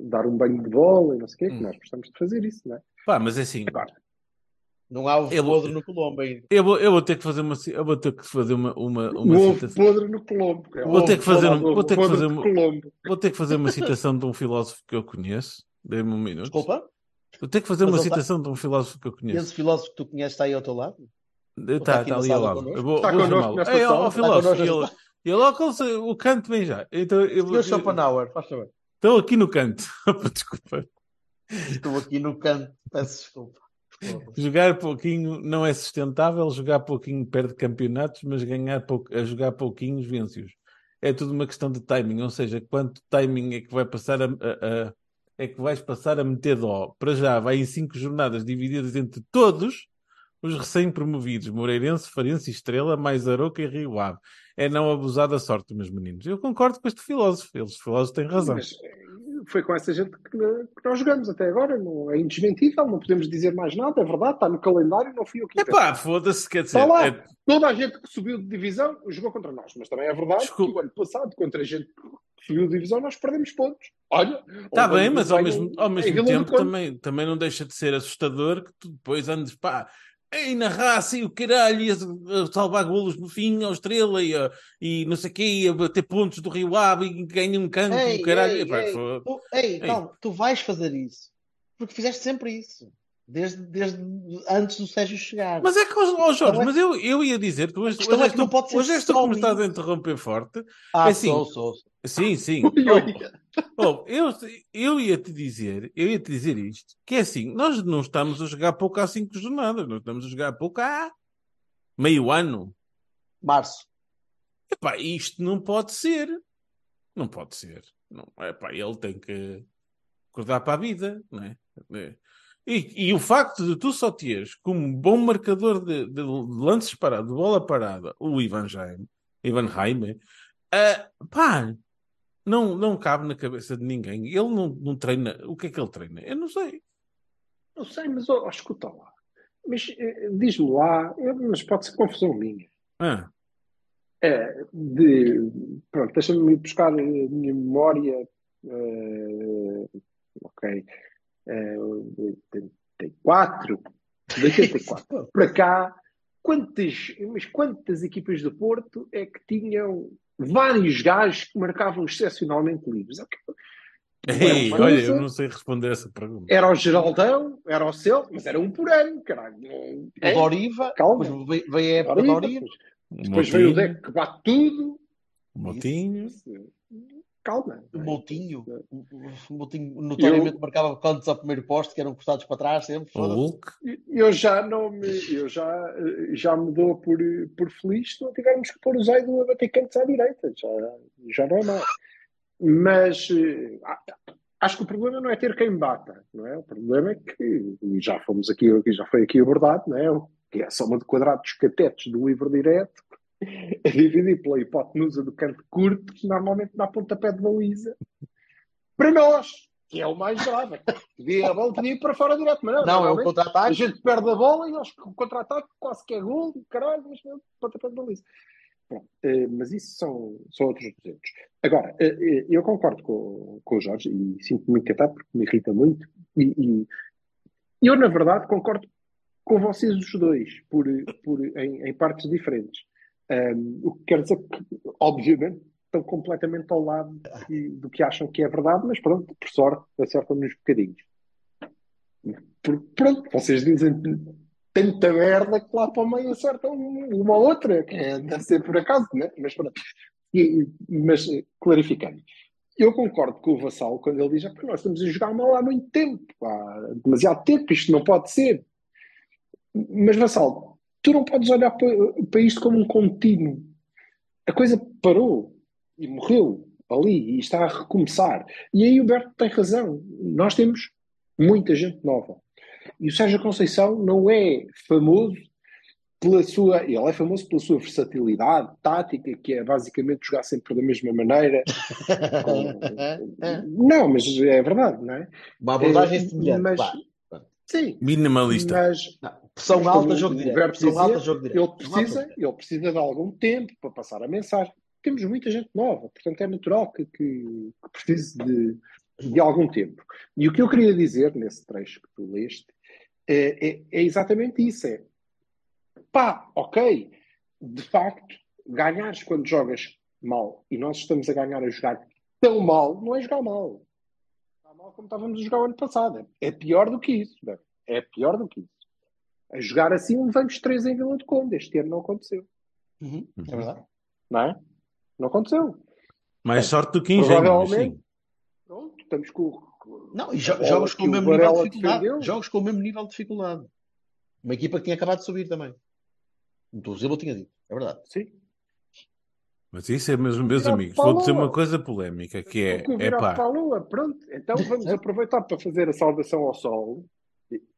dar um banho de bola e não sei o quê, que Hum. nós gostamos de fazer isso, não é? Pá, mas é assim. Agora, Não há o Eu- podre no Colombo ainda. Eu vou, eu vou ter que fazer uma, eu vou ter que fazer uma, uma, o uma ovo citação. podre no Colombo. é Vou o ter que ovo fazer um- vou ter que fazer um- Colombo. Vou ter que fazer uma <laughs> citação de um filósofo que eu conheço. Dê-me um minuto. Desculpa? Vou ter que fazer Mas uma tá- citação de um filósofo que eu conheço. Esse filósofo que tu conheces está aí ao teu lado? Está está tá ali ao lado. connosco? Eu vou, Está vou connosco nesta sala? ó, Está filósofo, ele, ele o canto bem já. Então, eu, Senhor Schopenhauer, faz favor. Estou aqui no canto. <laughs> Desculpa. Estou aqui no canto, peço desculpa. Jogar pouquinho não é sustentável, jogar pouquinho perde campeonatos, mas ganhar pou... a jogar pouquinhos vence-os. É tudo uma questão de timing, ou seja, quanto timing é que vai passar a, a- a- é que vais passar a meter dó. Para já, vai em cinco jornadas divididas entre todos os recém-promovidos, Moreirense, Farense e Estrela, mais Aroca e Rio Ave. É não abusar da sorte, meus meninos. Eu concordo com este filósofo. Eles filósofos têm razão. Mas eh, foi com essa gente que, que nós jogamos até agora. Não, é indesmentível, não podemos dizer mais nada. É verdade, está no calendário, não fui eu que É inventei. pá, foda-se, quer dizer. Está lá. é- Toda a gente que subiu de divisão jogou contra nós. Mas também é verdade Desculpa. que o ano passado, contra a gente que subiu de divisão, nós perdemos pontos. Olha, Está bem, mas ao mesmo, ao mesmo tempo também, também não deixa de ser assustador que tu depois andes, pá, aí na raça e o caralho, e a, a salvar golos no fim ao Estrela e, a- e não sei o quê, e a bater pontos do Rio Ave e ganha um canto, Ei, o caralho. ei, Epá, ei, foi- tu, ei, Ei. calma, tu vais fazer isso. Porque fizeste sempre isso. Desde, desde antes do Sérgio chegar. Mas é que, ó ó, Jorge, Então é- mas eu, eu ia dizer, tu hoje, hoje é que tu- hoje és tu me estás a interromper forte. ah, é assim, sou, sou. sou. Sim, sim. <laughs> Ui, ui. Oh, eu, eu ia te dizer, eu ia te dizer isto, que é assim, nós não estamos a jogar pouco há cinco jornadas, nós estamos a jogar pouco há meio ano. Março. Epá, isto não pode ser. Não pode ser. Não, epá, ele tem que acordar para a vida, não é? É. E, e o facto de tu só teres como bom marcador de, de lances parados, de bola parada, o Ivan Jaime, Ivan Jaime, ah, pá, não, não cabe na cabeça de ninguém. Ele não, não treina. O que é que ele treina? Eu não sei. Não sei, mas ó, escuta lá. Mas eh, diz-me lá, eh, mas pode ser confusão minha. Ah, É, de, pronto, deixa-me buscar a minha memória. eh, ok. eh, 84, de 84 para cá, quantas, mas quantas equipas do Porto é que tinham vários gajos que marcavam excepcionalmente livres? ei, olha, eu não sei responder essa pergunta. Era o Geraldão, era o Celso, mas era um por ano, caralho. O é? Doriva. Calma. Depois veio, a época Doriva, do Doriva. depois, depois veio o Deco que bate tudo. Motinho. Calma. O Moutinho. É. O Moutinho notoriamente marcava cantos ao primeiro posto que eram cortados para trás sempre. O. Hulk. Eu já não me, eu já, já me dou por, por feliz se não tivermos que pôr o Zaido a bater cantos à direita. Já, já não é mal. Mas eh, acho que o problema não é ter quem bata, não é? O problema é que, e já fomos aqui, já foi aqui abordado, não é? Que é a soma de quadrados catetos do livro direto, <laughs> a dividir pela hipotenusa do canto curto, que normalmente dá pontapé de baliza. Para nós, que é o mais grave. Podia, a bola podia ir para fora direto, mas não. Não, é o normalmente a contra-ataque. gente perde a bola e com o contra-ataque quase que é gol, caralho, mas não, pontapé de baliza. Pronto, eh, mas isso são, são outros 200. Agora, eh, eh, eu concordo com, com o Jorge e sinto-me muito catado porque me irrita muito. E, e eu, na verdade, concordo com vocês os dois, por, por, em, em partes diferentes. Ahm, o que quer dizer que, obviamente, estão completamente ao lado que- do que acham que é verdade, mas pronto, por sorte, acertam-nos bocadinhos. Porque, pronto, vocês dizem tanta merda que lá para o meio acertam uma ou outra, que é, deve ser por acaso, né? mas pronto. E- mas, eh, clarificando, eu concordo com o Vassal quando ele diz é nós estamos a jogar mal há muito tempo, há demasiado tempo, isto não pode ser. Mas, Vassal, tu não podes olhar para, para isto como um contínuo. A coisa parou e morreu ali e está a recomeçar. E aí o Berto tem razão. Nós temos muita gente nova. E o Sérgio Conceição não é famoso pela sua. Ele é famoso pela sua versatilidade tática, que é basicamente jogar sempre da mesma maneira. <laughs> Não, mas é verdade, não é? Uma abordagem Eh, semelhante. mas- vá. Sim, Minimalista. mas Não, Pressão Mas alta, jogo o direto. Pressão dizia, alta, jogo direto. ele alta, precisa, ele precisa de algum tempo para passar a mensagem. Temos muita gente nova, portanto é natural que, que, que precise de, de algum tempo. E o que eu queria dizer nesse trecho que tu leste é, é, é exatamente isso: é pá, ok, de facto, ganhares quando jogas mal e nós estamos a ganhar a jogar tão mal, não é jogar mal. Mal como estávamos a jogar o ano passado. É pior do que isso. É pior do que isso. A jogar assim, levamos três em Vila de Conde. Este ano não aconteceu. Uhum, É verdade. Não é? Não aconteceu. Mais sorte do que engenho. mas Provavelmente. Pronto, estamos com. Não, e jo- jogos com o mesmo nível de dificuldade. defendeu. Jogos com o mesmo nível de dificuldade. Uma equipa que tinha acabado de subir também. Então o Zilba tinha dito, é verdade. Sim. Mas isso é mesmo, meus amigos. Vou dizer uma coisa polémica que é, é virar para a pá, lua, pronto. Então vamos aproveitar para fazer a saudação ao sol.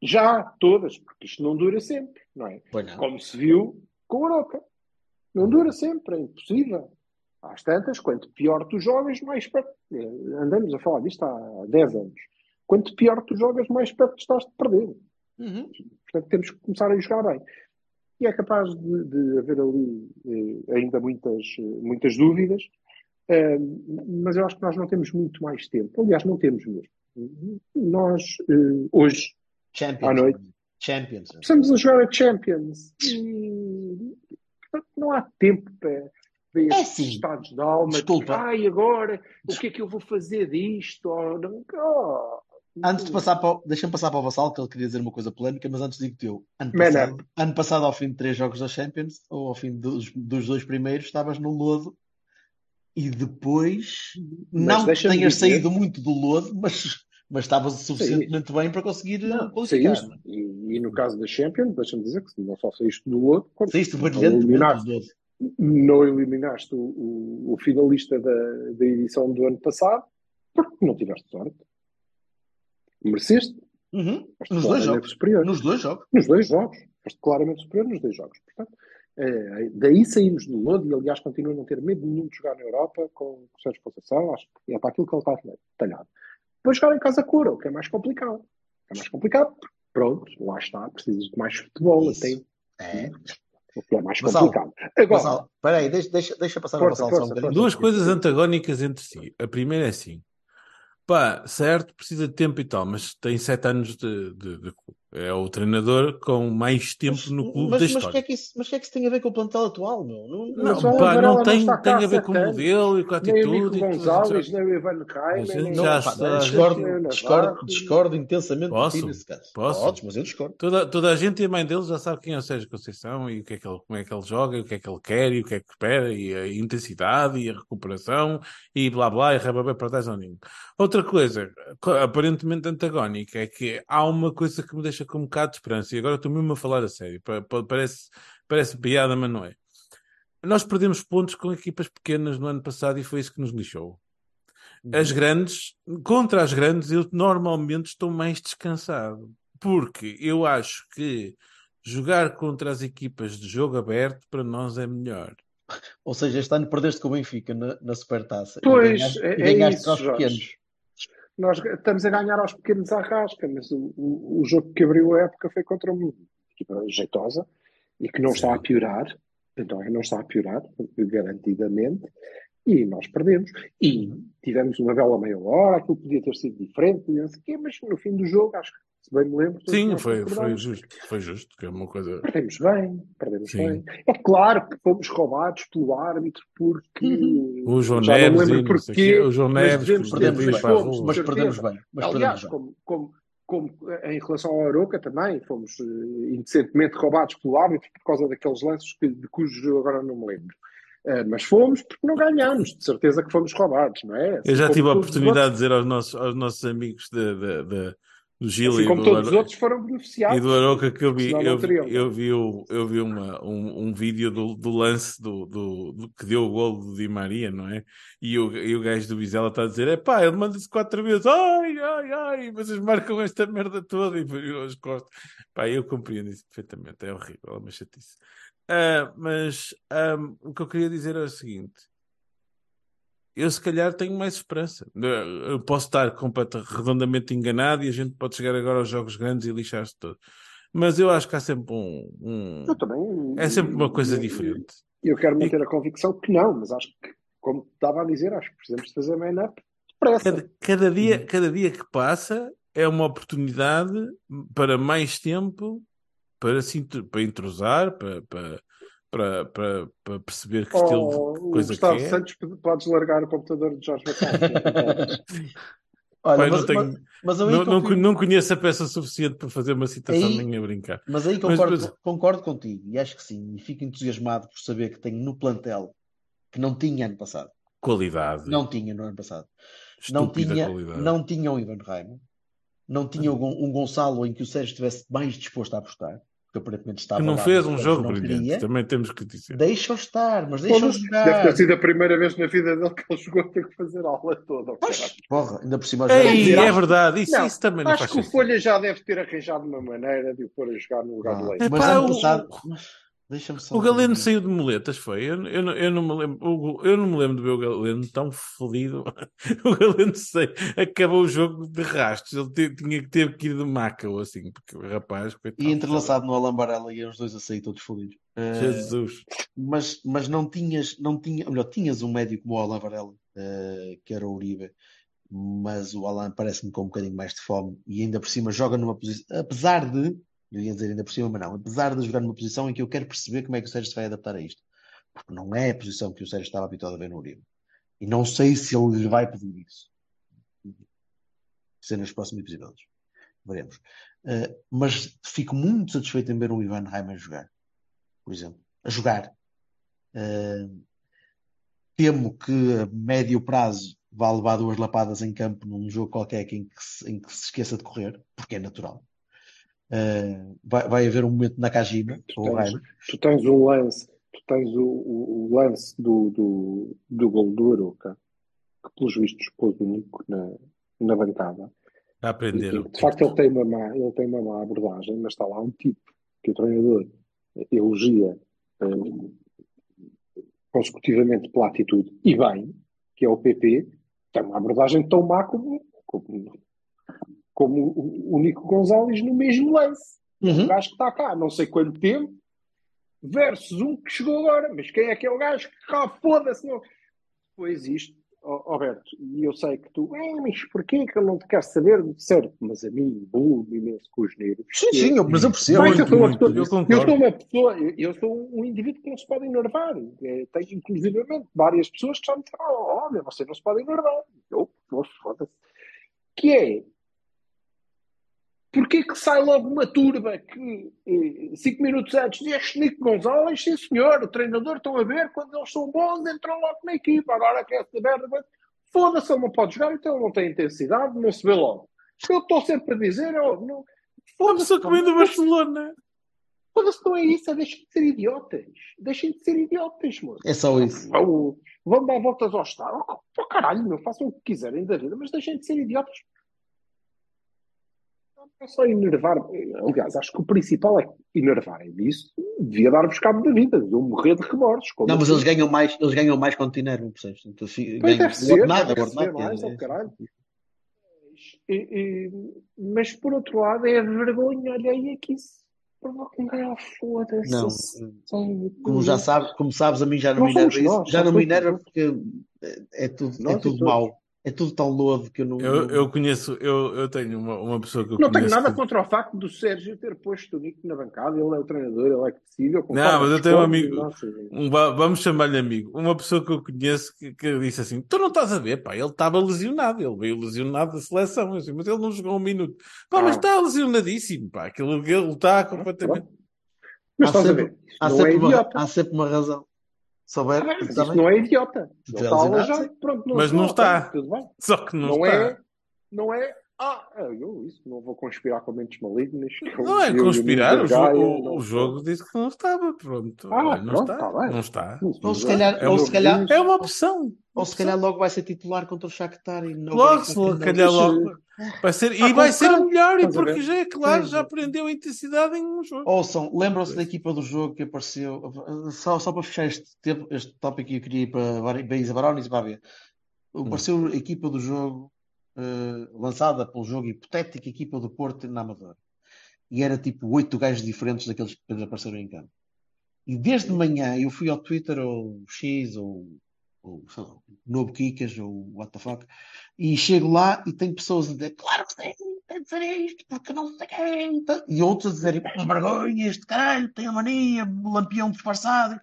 Já todas, porque isto não dura sempre, não é? Pois não. Como se viu com a Europa. Não dura sempre, é impossível. Às tantas, quanto pior tu jogas, mais perto. eh, Andamos a falar disto há 10 anos. Quanto pior tu jogas, mais perto estás de perder. Uhum. Portanto, temos que começar a jogar bem. E é capaz de, de haver ali eh, ainda muitas, muitas dúvidas, eh, mas eu acho que nós não temos muito mais tempo. Aliás, não temos mesmo. Nós, eh, hoje, Champions. À noite. Champions. Precisamos a jogar a Champions. E não há tempo para, estes É sim. estados de alma. Desculpa. De, Ai, agora, o que é que eu vou fazer disto? Oh, Antes de passar para o... Deixa-me passar para o Vassal, que ele queria dizer uma coisa polémica, mas antes digo-te eu. Ano passado, ano passado, ao fim de três jogos da Champions, ou ao fim dos, dos dois primeiros, estavas no lodo e depois Mas não tenhas saído muito do lodo, mas, mas estavas o suficientemente bem para conseguir Não, qualificar. saíste. E, e no caso da Champions, deixa-me dizer que não só saíste do outro, como Saíste eliminaste, do lodo. não eliminaste o, o- o finalista da, da edição do ano passado, porque não tiveste sorte. Mereceste, Uhum. Nos dois jogos. superior. Nos dois jogos. Nos dois jogos. Foste claramente superior nos dois jogos. Portanto, eh, daí saímos do lodo e, aliás, continuo a não ter medo nenhum de jogar na Europa com o Sérgio Conceição. Acho que é para aquilo que ele está talhado. Depois jogar em casa cura, o que é mais complicado. É mais complicado, porque, pronto, lá está, precisas de mais futebol, Isso. até, É. o que é mais Vassal, complicado. Agora, Vassal, espera aí, deixa, deixa, deixa passar Força, um força, bocadinho. duas coisas antagónicas entre si. A primeira é assim. Pá, certo, precisa de tempo e tal, mas tem sete anos de, de, de. É o treinador com mais tempo Mas, no clube mas, da mas, história. que é que isso, mas que é que isso tem a ver com o plantel atual, meu? Não, não, Não, o pá, não não tem, cá tem a ver com o modelo e com a nem o atitude Nico e tudo. Gonzalez, nem o Ivan gente nem já o- pá, está- discordo, nem o discordo, discordo intensamente Posso? de ti nesse caso. Posso? Podes, mas eu discordo. Toda, toda a gente e a mãe dele já sabe quem é o Sérgio Conceição e o que é que ele, como é que ele joga, e o que é que ele quer e o que é que espera, e a intensidade e a recuperação e blá blá, e rebabé para trás ao ninho. Outra coisa, co- aparentemente antagónica, é que há uma coisa que me deixa com um bocado de esperança, e agora estou mesmo a falar a sério, pa- pa- parece, parece piada, mas não é. Nós perdemos pontos com equipas pequenas no ano passado e foi isso que nos lixou. As grandes, contra as grandes, eu normalmente estou mais descansado. Porque eu acho que jogar contra as equipas de jogo aberto para nós é melhor. Ou seja, este ano perdeste com o Benfica na, na Supertaça. Pois, e ganhaste, é- e é ganhaste isso, aos Jorge. pequenos. Nós estamos a ganhar aos pequenos à rasca, mas o, o, o jogo que abriu a época foi contra uma equipa jeitosa e que não está a piorar, então não está a piorar, garantidamente, e nós perdemos. E tivemos uma bela meia hora, aquilo podia ter sido diferente, não sei o quê, mas no fim do jogo, acho que, se bem me lembro, Sim, foi, foi justo. Foi justo, que é uma coisa. Perdemos bem, perdemos Sim. bem. É claro que fomos roubados pelo árbitro porque. O João já Neves não me lembro porquê. quê. O João mas Neves ter- Perdemos bem, fomos, rua. mas de perdemos bem. Mas Aliás, bem. como, como, como eh, em relação ao Aroca também, fomos eh, indecentemente roubados pelo árbitro por causa daqueles lances que, de cujos agora não me lembro. Eh, mas fomos porque não ganhámos, de certeza que fomos roubados, não é? Assim Eu já como tive a oportunidade de dizer aos nossos, aos nossos amigos de, de- de- do Gil Assim e como do, todos os Aro- outros foram beneficiados. e do Aroca que eu vi, eu, eu vi, o- eu vi uma, um, um vídeo do, do lance do, do, do- que deu o gol do Di Maria, não é? E o, e o gajo do Vizela está a dizer: é pá, ele manda-se quatro vezes, ai, ai, ai, vocês marcam esta merda toda e virou as costas. Pá, eu compreendo isso perfeitamente, é horrível, é uma chatice. Ah, mas ah, o que eu queria dizer é o seguinte: eu se calhar tenho mais esperança. Eu posso estar completa, redondamente enganado e a gente pode chegar agora aos jogos grandes e lixar-se todo. Mas eu acho que há sempre um. um- Eu também. É sempre uma coisa eu- diferente. Eu quero manter a convicção que não, mas acho que, como estava a dizer, acho que precisamos fazer man-up depressa. Cada, cada, dia, cada dia que passa é uma oportunidade para mais tempo para, se, para entrosar, para, para, para, para, para perceber que estilo Oh, de o coisa Gustavo que é. Santos, podes largar o computador de Jorge. <laughs> Olha, Pai, mas, não tenho- mas, mas Não, não, confio- não conheço a peça suficiente para fazer uma citação Aí- nem a brincar. Mas aí concordo, mas- concordo contigo e acho que sim. E fico entusiasmado por saber que tenho no plantel que não tinha ano passado. Qualidade. Não tinha no ano passado. Não Estúpida tinha, qualidade. não tinha um Ivan Raimo. Não tinha um, Gon- um Gonçalo em que o Sérgio estivesse mais disposto a apostar. Porque aparentemente estava Que não lá, fez mas um jogo brilhante, queria. também temos que dizer. Deixa-o estar, mas deixa-o jogar. Deve ter sido a primeira vez na vida dele que ele jogou a ter que fazer a aula toda. Pois, porra, ainda por cima Ei, dizer, é acho- verdade, isso, Não, isso também não Acho faz que o. Folha já deve ter arranjado uma maneira de o pôr a jogar no lugar do Ah, Leite. É mas pá, ano passado. mas Deixa-me só. O Galeno dizer. saiu de muletas, foi? Eu, eu, não- eu não me lembro, eu não me lembro de ver o Galeno tão fodido. <laughs> O Galeno sei, acabou o jogo de rastros. Ele tinha que ter que ir de maca ou assim, porque o rapaz, coitado, E entrelaçado no Alan Barella e os dois a sair todos fodidos. Eh, Jesus. mas, mas não tinhas, não tinha, ou melhor, tinhas um médio como o Alan Varela, eh, que era o Uribe, mas o Alan parece-me com um bocadinho mais de fome e ainda por cima joga numa posição, apesar de, eu ia dizer ainda por cima, mas não, apesar de jogar numa posição em que eu quero perceber como é que o Sérgio se vai adaptar a isto, porque não é a posição que o Sérgio estava habituado a ver no Uribe. E não sei se ele lhe vai pedir isso. Ser nos próximos episódios. Veremos. Eh, mas fico muito satisfeito em ver o Ivan Reimer jogar, por exemplo. A jogar. Uh, temo que a médio prazo vá levar duas lapadas em campo num jogo qualquer que- em que se, em que se esqueça de correr, porque é natural. Uh, vai, vai haver um momento na Kajima, Tu tens, tu tens um lance, tu tens o, o- o lance do, do, do gol do Aroca, que pelos vistos pôs o Nico na, na bancada. A aprender. e, de facto ele tem, uma má, ele tem uma má abordagem, mas está lá um tipo que o treinador elogia eh, consecutivamente pela atitude, e bem, que é o PP, tem uma abordagem tão má como, como, como o, o Nico Gonzalez no mesmo lance. Uhum. O gajo que está cá não sei quanto tempo, versus um que chegou agora. Mas quem é que é o gajo que cá foda-se? Não... Pois isto, Alberto, e eu sei que tu, "É, mas porquê que eu não te quero saber? Certo, mas a mim, burro imenso com os negros. Sim, sim, eu- mas eu percebo. Mas eu sou uma muito, pessoa, eu eu sou uma pessoa, eu, eu sou um indivíduo que não se pode enervar. É, Tenho inclusivamente várias pessoas que já me disseram, "Oh, olha, você não se pode enervar. Eu, oh, foda-se. Que é, Porquê que sai logo uma turba que eh, cinco minutos antes deste Nico Gonzalez, sim senhor, o treinador estão a ver, quando eles são bons, entram logo na equipa, agora quer saber, foda-se, ele não pode jogar, então ele não tem intensidade, não se vê logo. Eu estou sempre a dizer, oh, não, foda-se, do não, Barcelona. foda-se, não é isso, é deixem de ser idiotas, deixem de ser idiotas, moço. É só isso. Vão, vão dar voltas ao Estado, oh, pô, caralho, meu, façam o que quiserem da vida, mas deixem de ser idiotas. Não é só enervar. Aliás, acho que o principal é que enervarem disso devia dar-vos cabo da vida, de eu morrer de remorsos. Não, mas assim? eles ganham mais, eles ganham mais quando enervam, percebes? Então, fi- Pois ganham ser, ordenado, ser mais, é- caralho. E- e- mas por outro lado é a vergonha alheia que isso provoca. Ah, foda-se. Não, Sim, como já sabes, como sabes, a mim já não Nós me enerva já não me enerva porque é, tudo, Nós é tudo mau. É tudo tão lodo que eu não. Eu, eu conheço, eu, eu tenho uma, uma pessoa que eu Não tenho nada que- contra o facto do Sérgio ter posto o Nico na bancada, ele é o treinador, ele é concordo, Não, mas eu tenho um amigo, nossa, um va- vamos chamar-lhe amigo, uma pessoa que eu conheço que, que disse assim: Tu não estás a ver, pá, ele estava lesionado, ele veio lesionado da seleção, assim, mas ele não jogou um minuto. Pá, mas Ah. está lesionadíssimo, pá, aquilo ele está completamente. Pronto. Mas Há estás a sempre- ver, há, não é sempre uma, há sempre uma razão. Souber, Ah, isto não é idiota. Ele está pronto, não Mas não jogou, está. Tudo bem. Só que não, Não, está. é, não é, ah, eu isso, não vou conspirar com mentes malignas. que eu- Não é eu o conspirar, o, Nuno jogo, o- não- o jogo disse que não estava, pronto. Ah, não pronto, está, está bem. não está. Ou se calhar, É ou uma- se calhar, É uma opção. ou se calhar logo vai ser titular contra o Shakhtar e não Logo, se calhar logo. Vai ser, e Ah, vai ser convocado. melhor, e porque já é claro, já é. aprendeu a intensidade em um jogo. Ouçam, lembram-se da equipa do jogo que apareceu. Só, só para fechar este, tempo, este tópico, eu queria ir para Isa Barones e para a ver. Apareceu a equipa do jogo, lançada pelo jogo hipotético, equipa do Porto na Amadora. E era tipo oito gajos diferentes daqueles que depois apareceram em campo. E desde manhã eu fui ao Twitter, ou X, ou, ou sei lá, Novo Kikas, ou what the fuck, e chego lá e tem pessoas a dizer, claro que sim, tem de ser isto, porque não sei quem. tá?" E outros a dizerem, "Pô, vergonha, este caralho, tem a mania, lampião disfarçado.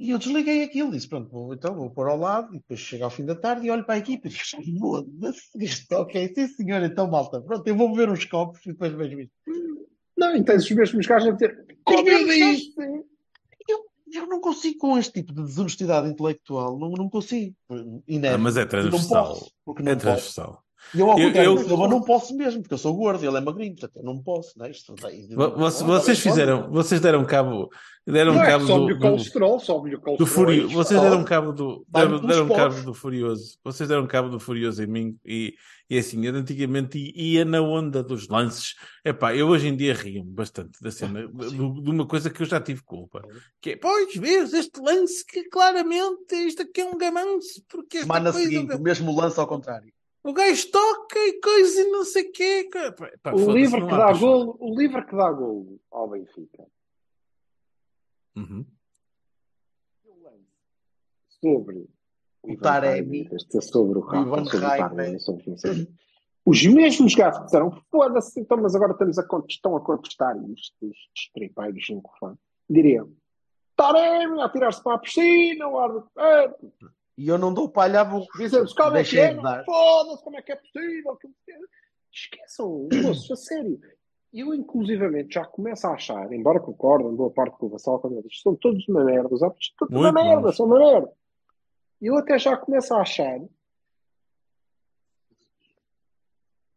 E eu desliguei aquilo, disse, pronto, vou, então vou pôr ao lado, e depois chego ao fim da tarde e olho para a equipe e digo, foda-se, isto, ok, sim senhor, então malta, pronto, eu vou beber uns copos e depois vejo isto. Não, e tens os mesmos gajos a dizer, como eu disse. Eu, eu não consigo com este tipo de desonestidade intelectual, não, não consigo. Ah, Inerva. mas é não transversal. posso, porque não É posso. transversal. E eu, ao Eu- eu- do Silva, não posso mesmo, porque eu sou gordo, ele é magrinho, portanto eu não posso, não é? Isto, Vo- vo- Vocês fizeram, vocês deram cabo, deram Não é cabo sobe do, o do, colesterol, sobe o colesterol. do Furio, é vocês deram cabo do, deram, deram cabo do Furioso, vocês deram cabo do Furioso em mim e, e assim, eu antigamente ia na onda dos lances. Epá, eu hoje em dia rio-me bastante da cena, de, de uma coisa que eu já tive culpa, que é, pois, vês, este lance que claramente isto aqui é um gamanço, porque esta Semana seguinte, o mesmo lance ao contrário. O gajo toca e coisa e não sei o quê. Pá, pá, O livro que dá golo, o livro que dá golo ao Benfica. Uhum. sobre O Taremi. sobre o Rafa. Os mesmos gajos que disseram, foda-se, então, mas agora estamos a contestar, estão a contestar isto, estes tripeiros cinco fãs. Diriam, Taremi a tirar-se para a piscina, o árbitro, é, E eu não dou palha à boca. dizemos, como é que é, foda-se, como é que é possível? que- Esqueçam, moços, <coughs> a sério. Eu, inclusivamente, já começo a achar, embora concordo em boa parte com o Vassal, quando ele diz, são todos uma merda, os árbitros todos uma merda, são uma merda. Eu até já começo a achar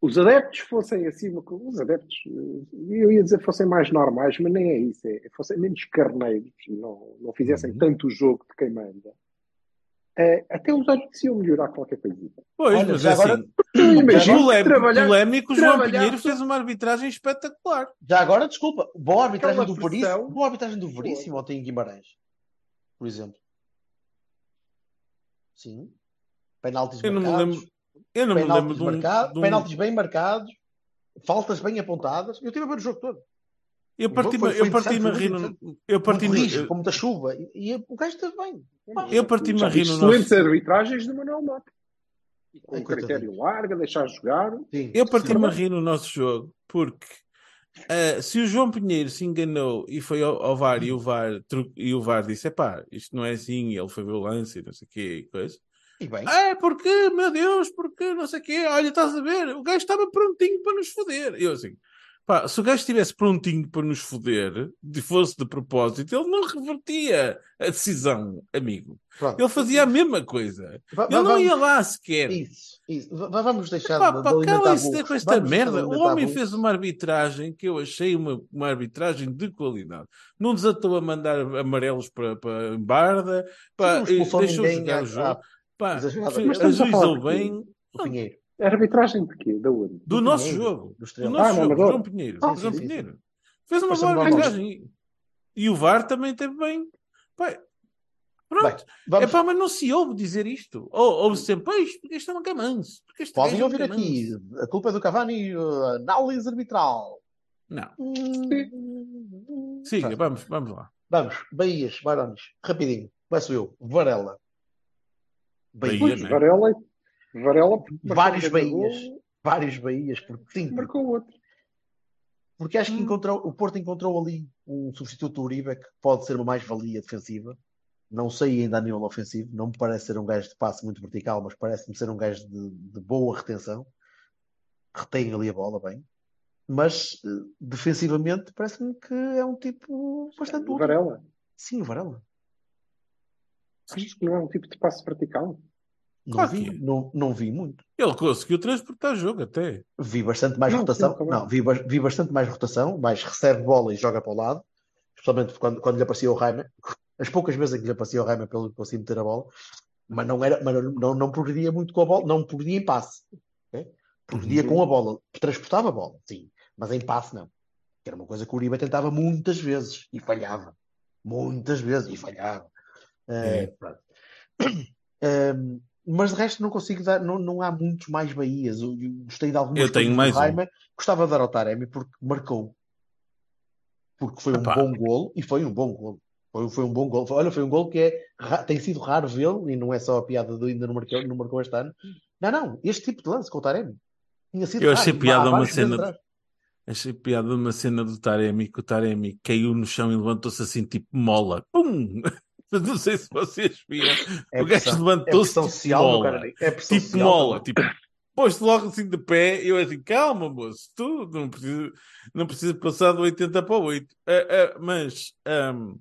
os adeptos fossem assim, os adeptos, eu ia dizer fossem mais normais, mas nem é isso, é, fossem menos carneiros não, não fizessem Uhum. tanto o jogo de quem manda. Eh, até os árbitros iam melhorar qualquer coisa. Pois, Olha, mas já agora- assim, imagino polémico, trabalhar- polémico, João trabalhar- Pinheiro fez uma arbitragem espetacular. Já agora, desculpa, boa arbitragem Aquela do Veríssimo, pressão. boa arbitragem do Veríssimo ontem em Guimarães, por exemplo. Sim. Penaltis Eu não me marcados, lembro, eu não me lembro penaltis, de um, marcados, de um- penaltis bem marcados, faltas bem apontadas. Eu estive a ver o jogo todo. Eu parti-me eu parti-me a rir, eu parti-me rijo, com muita chuva. E, e o gajo esteve bem. eu parti-me a rir no excelentes nosso, arbitragens de Manuel Mata. E com um critério largo, deixar jogar. Sim, eu parti-me a rir no nosso jogo, porque ah, se o João Pinheiro se enganou e foi ao, ao VAR e o VAR, tru- e o VAR disse, epá, isto não é assim, ele foi ver o lance e não sei o quê, e coisa. E bem. É, porque, meu Deus, porque não sei o quê, olha, estás a ver, o gajo estava prontinho para nos foder. Eu assim, pá, se o gajo estivesse prontinho para nos foder, de fosse de propósito, ele não revertia a decisão, amigo. Pronto. Ele fazia a mesma coisa. Va- Ele não ia lá sequer. Isso, isso. Va- Vamos deixar Pá, de, de pá, alimentar calem-se com esta Vamos merda. O homem fez uma arbitragem que eu achei uma, uma arbitragem de qualidade. Não desatou a mandar amarelos para, para Barda, pá, deixou jogar à- o jogo. Pá, ajuizou de bem O Pinheiro. Arbitragem de quê? Da onde? do Do nosso Pinheiro, jogo. do Do nosso Ah, jogo. João Pinheiro. Ah, João sim, sim, Pinheiro. Fez uma boa arbitragem. E o VAR também teve bem. Pá, pronto. Bem, vamos, É pá, mas não se ouve dizer isto. Ou ouve sempre, pois, porque isto é um este podem é ouvir aqui. gamanço." A culpa é do Cavani, uh, análise arbitral. Não. Hum, Siga, Tá. vamos, vamos lá. Vamos, Bahias, Barões, rapidinho. Começo eu. Varela. Bahia, Bahias. né? Varela, Varela Vários Bahias. gol, Vários Bahias, porque sim, porque, marcou outro. porque acho que Hum. encontrou, o Porto encontrou ali um substituto do Uribe que pode ser uma mais-valia defensiva. Não sei ainda a nível ofensivo, não me parece ser um gajo de passe muito vertical, mas parece-me ser um gajo de, de boa retenção. Retém ali a bola bem. Mas eh, defensivamente parece-me que é um tipo bastante útil. Varela. Sim, o Varela. Achas que não é um tipo de passe vertical? Não Claro vi, é. não, não vi muito. Ele conseguiu transportar jogo até. Vi bastante mais Não, rotação. claro. Não, vi, vi bastante mais rotação, mais recebe bola e joga para o lado. Especialmente quando, quando lhe aparecia o Raima. As poucas vezes em que lhe aparecia o Raima pelo que conseguia meter a bola. Mas não era, mas não, não progredia muito com a bola, não progredia em passe. ok? Progredia Uhum. com a bola, transportava a bola, sim, mas em passe não. Que Era uma coisa que o Uribe tentava muitas vezes e falhava. Muitas vezes e falhava. É. Eh, pronto. <clears throat> Ehm, mas de resto não consigo dar, não, não há muitos mais Bahias. Eu, eu gostei de algumas Eu tenho mais um. Gostava de dar ao Taremi porque marcou. Porque foi um Epá. bom golo e foi um bom golo. Foi, foi um bom golo. Olha, foi um golo que é, tem sido raro vê-lo e não é só a piada do ainda não marcou, não marcou este ano. Não, não, este tipo de lance com o Taremi. Tinha sido Eu raro, achei há piada uma cena. atrás. Achei piada uma cena do Taremi que o Taremi caiu no chão e levantou-se assim, tipo mola. Pum! <laughs> Não sei se vocês viram. É o gajo é levantou-se pressão tipo social mola. É Tipo social mola. Tipo, pôs-te logo assim de pé. E eu assim, calma, moço. Tu não precisa, não precisa passar do 80 para o 8. Ah, ah, mas ahm,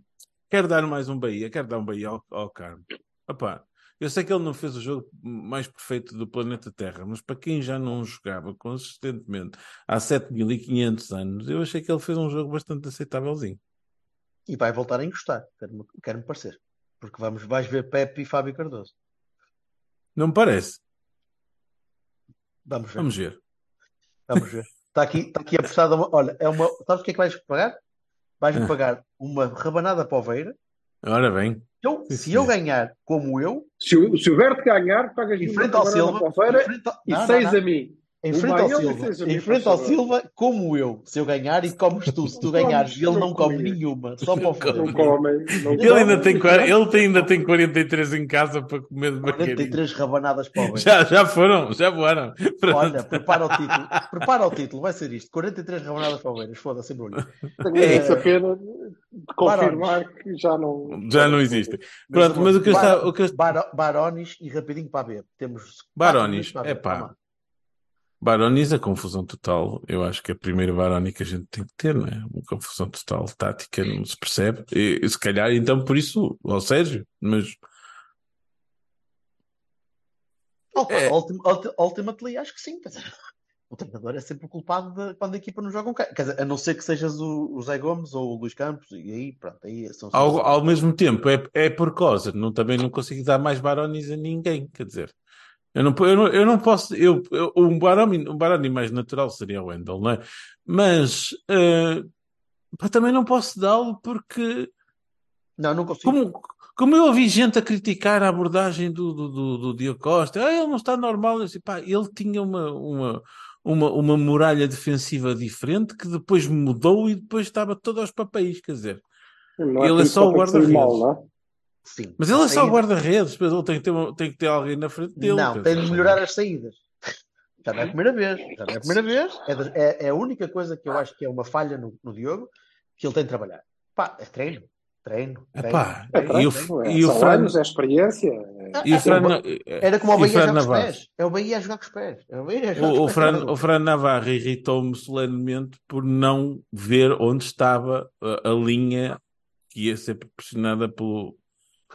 quero dar mais um Bahia. Quero dar um Bahia ao, ao Carmo. Epá, Eu sei que ele não fez o jogo mais perfeito do planeta Terra, mas para quem já não jogava consistentemente há 7500 anos, eu achei que ele fez um jogo bastante aceitávelzinho. E vai voltar a encostar, quero-me quero parecer. Porque vamos, vais ver Pepe e Fábio Cardoso. Não me parece? Vamos ver. Vamos ver. Vamos ver. Está aqui, está aqui apostada uma. Olha, é uma. Sabes o que é que vais pagar? Vais-me Ah. pagar uma rabanada para o Veira. Ora bem. Eu, Sim, se eu ganhar como eu, Se o, se o Berto ganhar, pagas em uma frente ao camarada Silva, para a feira em frente ao- e não, não, seis não. a mim. Em frente a ao Silva, a em frente ao. Silva, como eu. Se eu ganhar e comes tu, se tu ganhares e ele não come nenhuma, só para o come. Não foder. comem. Não Ele ainda, tem, ele tem- ainda tem 43 em casa para comer de bacana. 43 rabanadas para o. Já, já foram, já voaram. Olha, prepara o título. Prepara o título, vai ser isto. 43 rabanadas para o Veira. Foda-se, embrulho. Tenho É. essa pena de confirmar que já não. Já não existe. Pronto, mas o que eu estava. Barones e rapidinho para a B. Temos Barones, minutos para a B. epá. Toma. Baronis, a confusão total. Eu acho que a primeira Baroni que a gente tem que ter, não é? Uma confusão total tática, não se percebe. E, e se calhar, então, por isso, ao Sérgio, mas Opa, É. ultim- ulti- ultimately, acho que sim. O treinador é sempre o culpado de quando a equipa não joga um Quer dizer, a não ser que sejas o, o Zé Gomes ou o Luís Campos, e aí, pronto, aí são ao, ao mesmo tempo é, é por causa. Não, também não consigo dar mais Baronis a ninguém. Quer dizer, eu não, eu não, eu não posso. Eu, eu, um, Baroni, um Baroni mais natural seria o Wendel, não é? Mas pá, também não posso dá-lo porque. Não, não consigo. Como, como eu ouvi gente a criticar a abordagem do, do, do, do Diogo Costa, ah, ele não está normal. Eu disse, pá, ele tinha uma, uma, uma, uma muralha defensiva diferente que depois mudou e depois estava todo aos papéis. Quer dizer, Não Ele é só o guarda-redes. É? Sim. mas ele é só guarda-redes, depois ele tem que, ter, uma- tem que ter alguém na frente dele. Não, tem de melhorar as saídas. Já não é a primeira vez. Já não é a primeira vez. É, de- é- é a única coisa que eu acho que é uma falha no, no Diogo que ele tem de trabalhar. Pá, é treino. Treino. treino, Epá, treino, e o, treino. É, e o são Fran, anos, é experiência. é- e o Fran, Era como o Bahia jogar com os pés. É o Bahia a jogar com os pés. É o Bahia a jogar com O, o, os pés. Fran, o Fran Navarro irritou-me solenemente por não ver onde estava a, a linha que ia ser proporcionada pelo,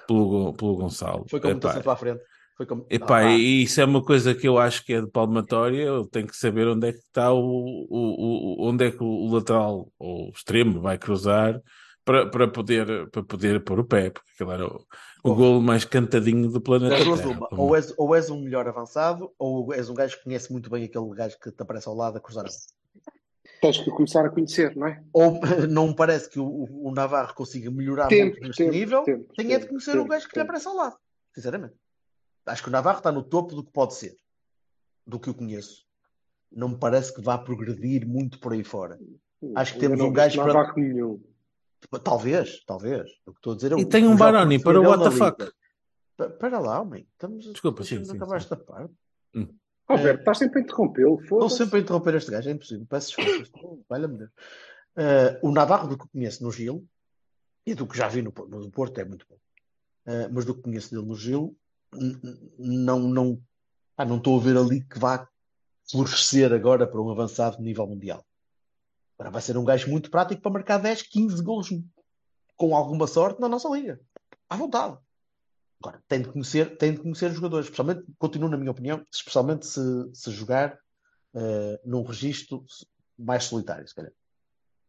pelo, pelo Gonçalo. Foi com muita para a frente. Foi com... epá, Ah, e isso é uma coisa que eu acho que é de palmatória. Eu tenho que saber onde é que está o, o, o- onde é que o lateral ou o extremo vai cruzar para, para, poder, para poder pôr o pé, porque aquele era o, o golo mais cantadinho do planeta Terra. Ou és, ou és um melhor avançado, ou és um gajo que conhece muito bem aquele gajo que te aparece ao lado a cruzar. Tens que começar a conhecer, não é? Ou <laughs> não me parece que o, o Navarro consiga melhorar Tempo, muito neste tempo, nível. tempo, Tem é de conhecer tempo, o gajo que lhe aparece ao lado. Sinceramente. Acho que o Navarro está no topo do que pode ser. Do que eu conheço. Não me parece que vá progredir muito por aí fora. Acho que temos não um gajo para- Navarro nenhum. Talvez, talvez. O que estou a dizer é E o- tem um Baroni para o. Pa- Espera lá, homem. Estamos, Desculpa, sim, sim, acabar sim. esta parte. Roberto, estás sempre a interrompê-lo. Estou sempre a interromper este gajo, é impossível. Peço desculpas. <laughs> Valha-me Deus. Eh, o Navarro, do que conheço no Gil, e do que já vi no, no Porto, é muito bom. Eh, mas do que conheço dele no Gil, não não ah, não estou a ver ali que vá florescer agora para um avançado de nível mundial. Agora vai ser um gajo muito prático para marcar 10, 15 golos com alguma sorte na nossa liga. À vontade. Agora, tem de conhecer, tem de conhecer os jogadores, especialmente, continuo na minha opinião, especialmente se, se jogar eh, num registro mais solitário, se calhar.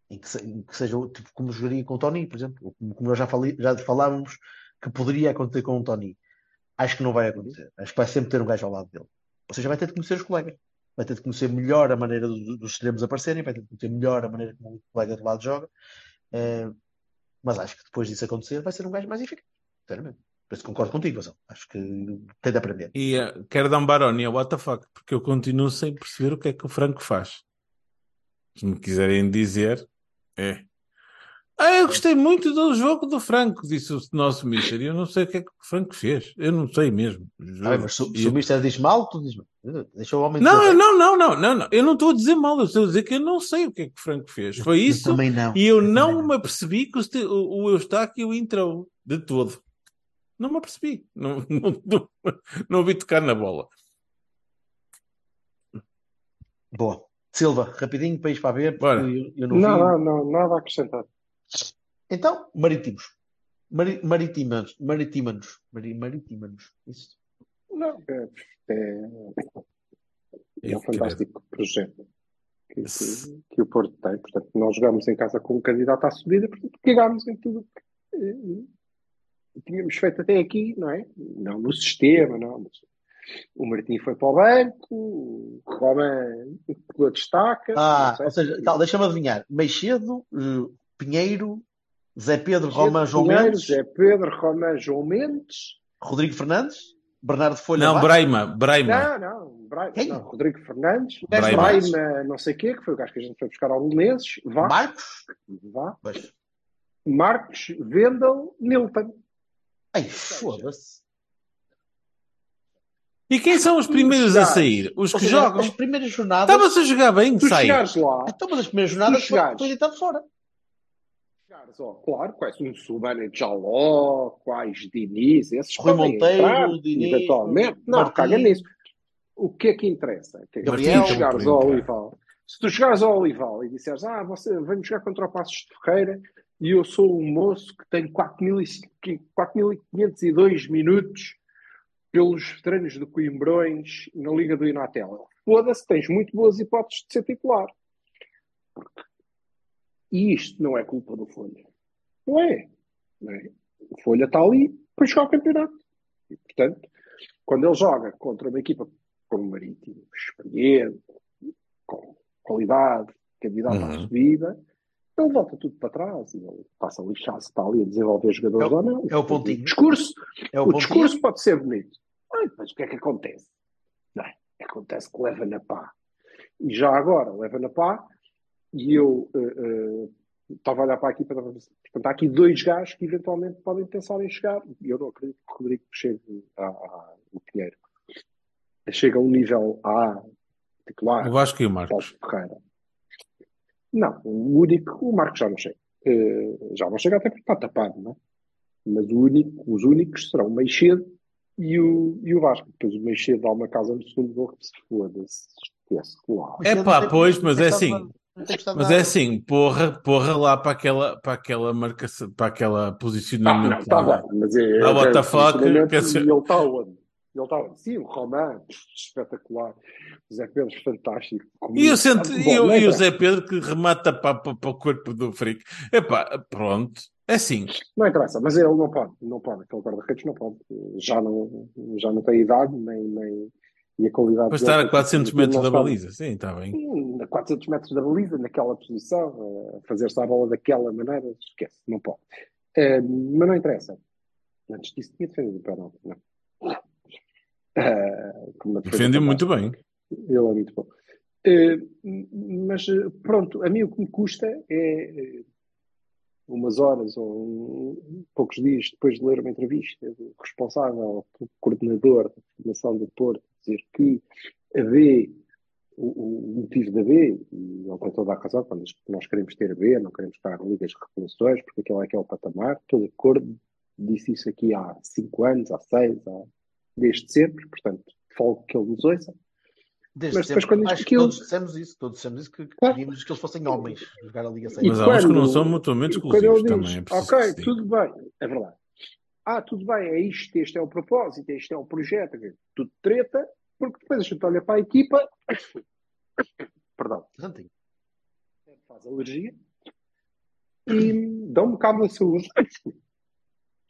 Em que, se- em que seja tipo como jogaria com o Tony, por exemplo, ou como, como nós já, falei, já falávamos que poderia acontecer com o Tony. Acho que não vai acontecer. Acho que vai sempre ter um gajo ao lado dele. Ou seja, vai ter de conhecer os colegas. Vai ter de conhecer melhor a maneira do- dos extremos aparecerem, vai ter de conhecer melhor a maneira como o colega do lado joga. Eh, mas acho que depois disso acontecer, vai ser um gajo mais eficaz. Sinceramente. Por isso concordo contigo, Gonçalo. Acho que tem de aprender. E eh, quero dar um Baroni ao what the fuck, porque eu continuo sem perceber o que é que o Franco faz. Se me quiserem dizer, é. Ah, eu gostei muito do jogo do Franco, disse o nosso Mister. E eu não sei o que é que o Franco fez. Eu não sei mesmo. Ah, mas se, se o Mister diz mal, tu diz mal. Deixa o homem Não, eu não, não, não, não, não. Eu não estou a dizer mal, eu estou a dizer que eu não sei o que é que o Franco fez. Foi Eu isso. também não. E eu também não me apercebi que o, o Eustáquio entrou de todo. Não me apercebi. Não, não, não, não vi tocar na bola. Boa. Silva, rapidinho para ir para porque Bora. eu, eu não Não, vi. não, não, nada a acrescentar. Então, Marítimos. Mari- Marítimanos. Marítimanos. Mari- Marítimanos. Isso. Não, é, é, é um Eu fantástico projeto que, que- que o Porto tem. Portanto, nós jogámos em casa com um candidato à subida, portanto, cagámos em tudo o que eh, tínhamos feito até aqui, não é? Não no sistema, não. mas o Martim foi para o banco, o Roman destaca. Ah, ou seja, tal, deixa-me adivinhar. Meixedo, eh, Pinheiro, Zé Pedro, Romão, João Pinheiro, Mendes, Zé Pedro, Roman, João Mendes. Rodrigo Fernandes, Bernardo Folha Não, Vaz, Braima, Braima. Não, não, Bra... Quem? não, Rodrigo Fernandes, Braima. Braima, não sei o quê, que foi o gajo que a gente foi buscar há meses. Vá, Marcos. vá. Pois. Marcos, Vendel, Nilton. Ai, foda-se. E quem são os primeiros a sair? Os que seja, jogam. As primeiras jornadas. Estava-se a jogar bem, Tu sai. chegares lá, Então, mas as primeiras jornadas foi deitado fora. chegares, ó, claro, conhece um Subana de Jaló, quais Diniz, esses Rui Monteiro, entrar, Diniz, eventualmente. Não, Martins. caga nisso. O que é que interessa? Que é que Gabriel. se tu chegares ao Olival, se tu chegares ao Olival e disseres, ah, você vem jogar contra o Passos de Ferreira e eu sou um moço que tem 4.500 4.502 minutos pelos veteranos do Coimbrões na Liga do Inatel. Foda-se, tens muito boas hipóteses de ser titular. E isto não é culpa do Folha. Não é. Não é. O Folha está ali para jogar o campeonato. E, portanto, quando ele joga contra uma equipa como o Marítimo, experiente, com qualidade, candidato à Uhum. subida, ele volta tudo para trás e ele passa a lixar se está ali a desenvolver jogadores É ou não. é o pontinho. O discurso, É o, o pontinho. discurso pode ser bonito. Ai, mas o que é que acontece? Não? Acontece que leva na pá. E já agora leva na pá, e eu eh, eh, estava a olhar para aqui para portanto, há aqui dois gajos que eventualmente podem pensar em chegar. E eu não acredito que o Rodrigo chegue a, a, o Pinheiro. Chega a um nível A titular. O Vasco e o Marcos. Paulo Ferreira. Não, o único, o Marcos já não chega. Eh, já não chega até porque está tapado, não é? Mas o único, os únicos serão o Meixedo e o, e o Vasco. Depois o Meixedo dá uma casa no segundo gol que se foda-se. Esquece lá. É pá, pois, mas é assim. Mas é assim, porra, porra lá para aquela, para aquela marcação, para aquela Ah, não, posicionamento está bem, mas é. Ah, what the fuck, ele está onde? Ele está onde? Sim, o Román, <laughs> espetacular. O Zé Pedro, fantástico. E, eu sento, Bom, e, o- e. Zé Pedro que remata para, para, para o corpo do Frico. Epá, pronto. É assim. Não interessa, mas ele não pode, não pode, aquele guarda-redes não pode. Já não, já não tem idade, nem, nem e a qualidade Para estar a tem 400 sido- metros da baliza. Sim, está bem. Sim, a 400 metros da baliza, naquela posição, fazer-se a bola daquela maneira, esquece, não pode. Eh, mas não interessa. Antes disso, tinha defendido o penalti, não. Eh, defesa Defendeu muito bem. Ele é muito bom. Eh, mas eh, pronto, a mim o que me custa é umas horas ou um- poucos dias depois de ler uma entrevista do responsável, do coordenador da formação do Porto, dizer que a B, o, o motivo da B, e ele tem toda a razão, quando nós queremos ter a B, não queremos estar em ligas de revoluções, porque aquele é que é o patamar, estou de acordo, disse isso aqui há cinco anos, há seis, há, desde sempre, portanto, falo que ele nos ouça. Desde Mas depois quando acho que aquilo- todos dissemos isso, todos dissemos isso, que Claro. queríamos que eles fossem homens jogar a Liga E 6. Mas há uns que não quando- são mutuamente quando exclusivos diz, também. É ok, tudo bem, é verdade. Ah, tudo bem, é isto, este é o propósito, este é o projeto, tudo treta, porque depois a gente olha para a equipa, <coughs> perdão, Santinho. faz alergia e dá um bocado da saúde. <coughs>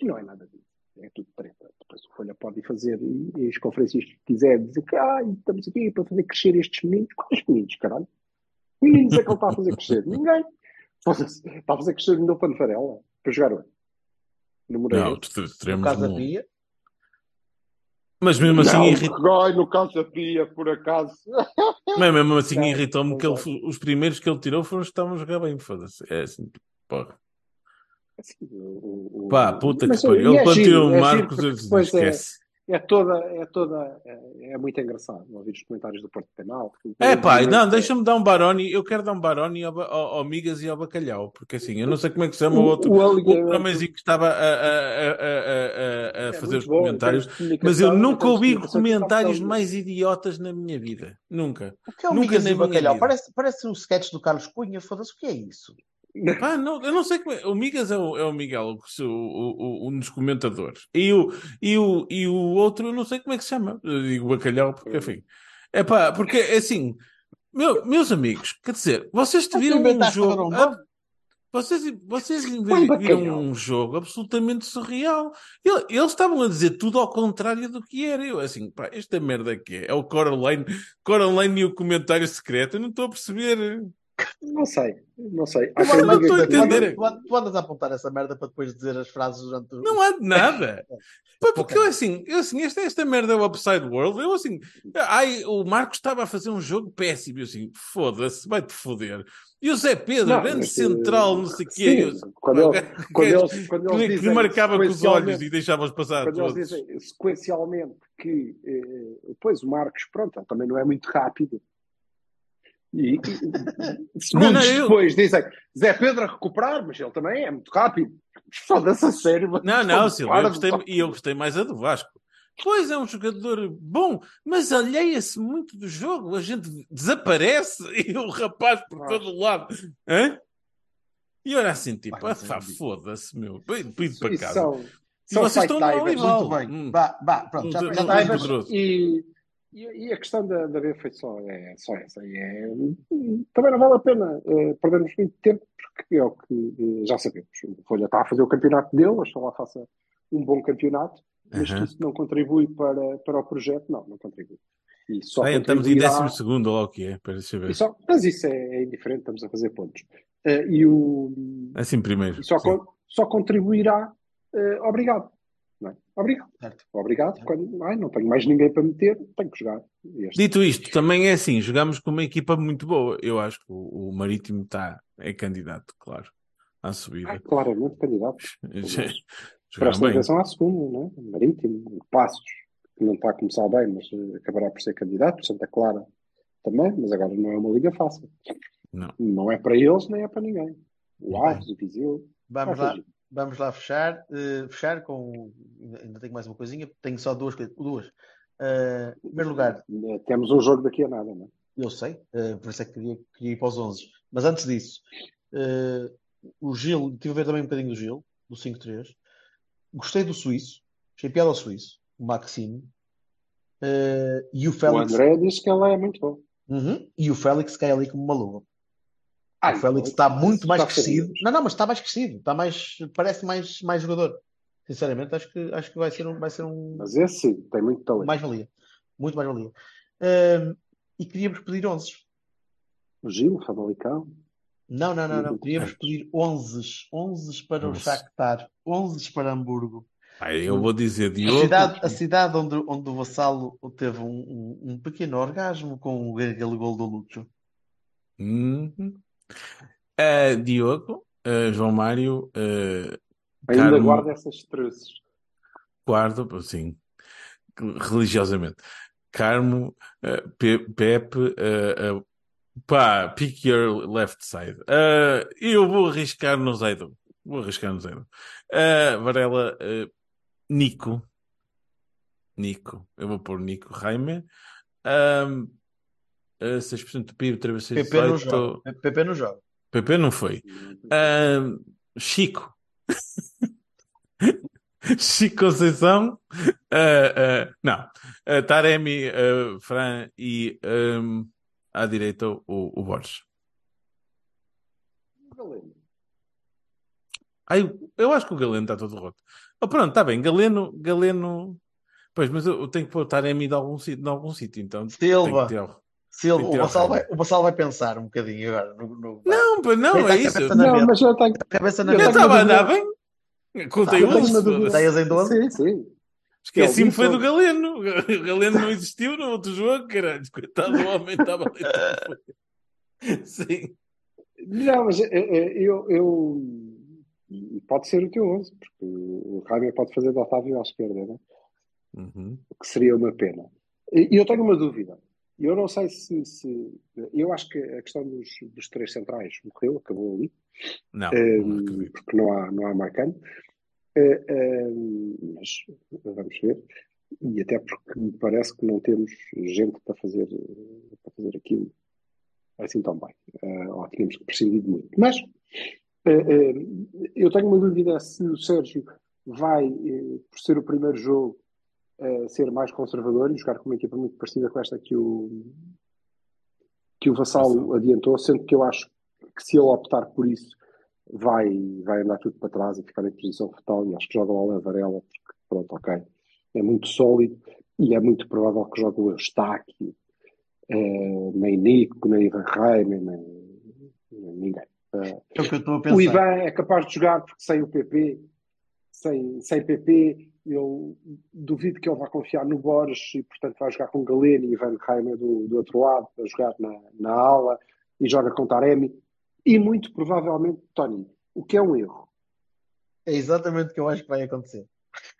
E não é nada disso. É tudo treta. Depois o Folha pode ir fazer e, e as conferências que quiser dizer que ah, estamos aqui para fazer crescer estes meninos. Quais meninos, caralho? Que meninos é que ele está a fazer crescer? <laughs> Ninguém. Está a fazer crescer o Nilton Farela para jogar hoje. No Moreira. Não, te- No teremos caso um- Pia, Mas mesmo assim, não, irrit... ai, no caso da Pia, por acaso. <laughs> mas mesmo assim Não, irritou-me não que ele, os primeiros que ele tirou foram os que estavam a jogar bem. Foda-se. É assim, porra. Assim, o- o- Pá, puta que Mas, pariu. e Ele é giro, tirou é o giro Marcos, eu depois é- esquece. É toda, é toda, é, é muito engraçado ouvir os comentários do Porto Penal. É pá, não, É- deixa-me dar um Baroni. Eu quero dar um Baroni ao, ao, ao Migas e ao Bacalhau, porque assim, eu não sei como é que se chama o outro. o O outro homenzinho que estava a, a, a, a, é fazer muito os bom, comentários. Mas eu nunca ouvi comentários mais idiotas na minha vida. Nunca. o que é o Nunca Migas e Bacalhau? vida. Parece, parece um sketch do Carlos Cunha, foda-se, o que é isso? Pá, não, eu não sei como é. O Migas é o, é o Miguel, o, o, o, um dos comentadores. E o, e, o, e o outro, eu não sei como é que se chama. Eu digo bacalhau, porque enfim. É pá, porque é assim, meu, meus amigos, quer dizer, vocês te viram um jogo. ah, vocês, vocês viram um jogo absolutamente surreal. Ele- Eles estavam a dizer tudo ao contrário do que era. Eu, assim, pá, esta merda aqui é, é o Coraline, Coraline e o comentário secreto. Eu não estou a perceber. Não sei, não sei. Há não diga estou a que- entender. Tu andas- tu andas a apontar essa merda para depois dizer as frases durante o. Não há de nada. <laughs> Pá, porque eu assim, eu assim, esta, esta merda é o Upside World. Eu assim, ai, o Marcos estava a fazer um jogo péssimo. Eu assim, foda-se, vai-te foder. E o Zé Pedro, Não, grande mas, central, não sei o quê. sim, Eu quando <laughs> quando eles- quando eles que, que dizem marcava com os olhos e deixava-os passar Quando eles todos. dizem sequencialmente que eh, depois o Marcos, pronto, também não é muito rápido. E, e segundos Não, não, eu- depois dizem Zé Pedro a recuperar, mas ele também é muito rápido. Foda-se a sério. Não, não, Silvio, eu gostei, e eu gostei mais a do Vasco. Pois é um jogador bom, mas alheia-se muito do jogo. A gente desaparece <laughs> e o rapaz por todo o lado. Hã? E olha assim, tipo, ah, foda-se, meu. Pedido para casa. são, E vocês estão no timers. Olival. Muito bem. Hum. Vá, vá, pronto, já, Não- já não- E, e, a questão da, da B foi só, é, só essa. E é, também não vale a pena eh, perdermos muito tempo, porque é o que eh, já sabemos. O Folha está a fazer o campeonato dele, oxalá faça um bom campeonato, mas que isso não contribui para, para o projeto, não, não contribui. E só Ah, estamos em 12 segundo, ou lá o que é. Ver. e só- mas isso é, é indiferente, estamos a fazer pontos. Eh, e o, Assim primeiro. só, só contribuirá, eh, obrigado. É? Obrigado. Certo. Obrigado. Quando, ai, não tenho mais ninguém para meter, tenho que jogar. Este- Dito isto, também é assim, jogamos com uma equipa muito boa. Eu acho que o, o Marítimo está, é candidato, claro, à subida. Ai, claramente candidato. <laughs> Presta atenção à segunda, não é? Marítimo, Passos, que não está a começar bem, mas eh, acabará por ser candidato. Santa Clara também, mas agora não é uma liga fácil. Não. Não é para eles, nem é para ninguém. O Uhum. Aves, o Viseu. Vamos vai lá, fugir. Vamos lá fechar. eh, fechar com. Ainda tenho mais uma coisinha. Tenho só duas coisas. Duas. Eh, em primeiro lugar, Temos um jogo daqui a nada, não é? eu sei, eh, por isso é que queria, queria ir para os 11. Mas antes disso, o Gil, estive a ver também um bocadinho do Gil, do 5-3. Gostei do Suíço, achei piada ao Suíço, o Maxime. E o O Félix. André diz que ele é muito bom. Uhum, e o Félix cai ali como uma luva. Ah, o Félix está muito mais já crescido. Não, não, mas está mais crescido. Está mais, parece mais, mais jogador. Sinceramente, acho que, acho que vai ser um, vai ser um Mas esse sim, tem muito talento. mais-valia. Muito mais-valia. Ahm, e queríamos pedir 11. O Gil, o Famalicão. Não, não, não, não. Queríamos pedir 11. 11 para o Onze. Shakhtar. 11 para Hamburgo. Ah, eu vou dizer A Diogo. cidade, a cidade onde, onde o Vassalo teve um, um, um pequeno orgasmo com o- gol do Lucho. Uhum. Ah, Diogo, ah, João Mário, ah, Ainda Carmo- guarda essas truzes. guardo, sim, religiosamente. Carmo, ah, Pe- Pepe, ah, pá, pick your left side. Eu vou arriscar no Zaido. Vou arriscar no Zaido. Varela, Nico. Nico. Eu vou pôr Nico Raime. Um, 6% do PIB, 3 PP não joga. PP não joga. PP não foi. Ahm, Chico. <laughs> Chico Conceição. Ah, não. Ah, Taremi, Fran e ahm, à direita o, o Borges. Galeno. Ai, eu- acho que o Galeno está todo roto. Oh, pronto, está bem. Galeno, Galeno. Pois, mas eu, eu tenho que pôr Taremi de algum sítio, de algum sítio, então. Silva. Tem que O o Raime. vai, o Vassalo vai pensar um bocadinho agora. No, no- Não, não, a é isso. Não, mas eu tenho, Cabeça na Eu estava a andar bem. Contei Tá, eu tenho 11. uma dúvida. Ideias em 12? Sim, sim. Esqueci-me Ele foi do Galeno. <laughs> O Galeno não existiu no outro jogo, caralho. Coitado do homem, estava ali. <laughs> Sim. Não, mas eh, eh, eu, eu. e Pode ser o teu 11, porque o Rainer pode fazer de Otávio à esquerda, né? Uhum. que seria uma pena. E eu tenho uma dúvida. Eu não sei se. se- eu acho que a questão dos, dos três centrais morreu, acabou ali, Não, eh, não acredito. porque não há, não há marcante. Eh, eh, mas vamos ver. E até porque me parece que não temos gente para fazer, para fazer aquilo assim tão bem. Eh, ou tínhamos que prescindir de muito. Mas eu tenho uma dúvida se o Sérgio vai, por ser o primeiro jogo, eh, ser mais conservador e jogar com uma equipa muito parecida com esta que o, que o Vassalo adiantou, sendo que eu acho que se ele optar por isso, vai, vai andar tudo para trás e ficar em posição fetal e acho que joga lá a Varela, porque pronto, ok, é muito sólido e é muito provável que jogue o Eustáquio, eh, nem Nico, nem Ivan Reimer, nem, nem ninguém. Eh, É o que eu estou a o pensar. Ivan é capaz de jogar porque sem o PP, sem, sem PP, eu duvido que ele vá confiar no Borges e, portanto, vai jogar com Galeno e Ivan Reimer do, do outro lado, a jogar na, na ala e joga com Taremi e muito provavelmente Tony, o que é um erro. É exatamente o que eu acho que vai acontecer.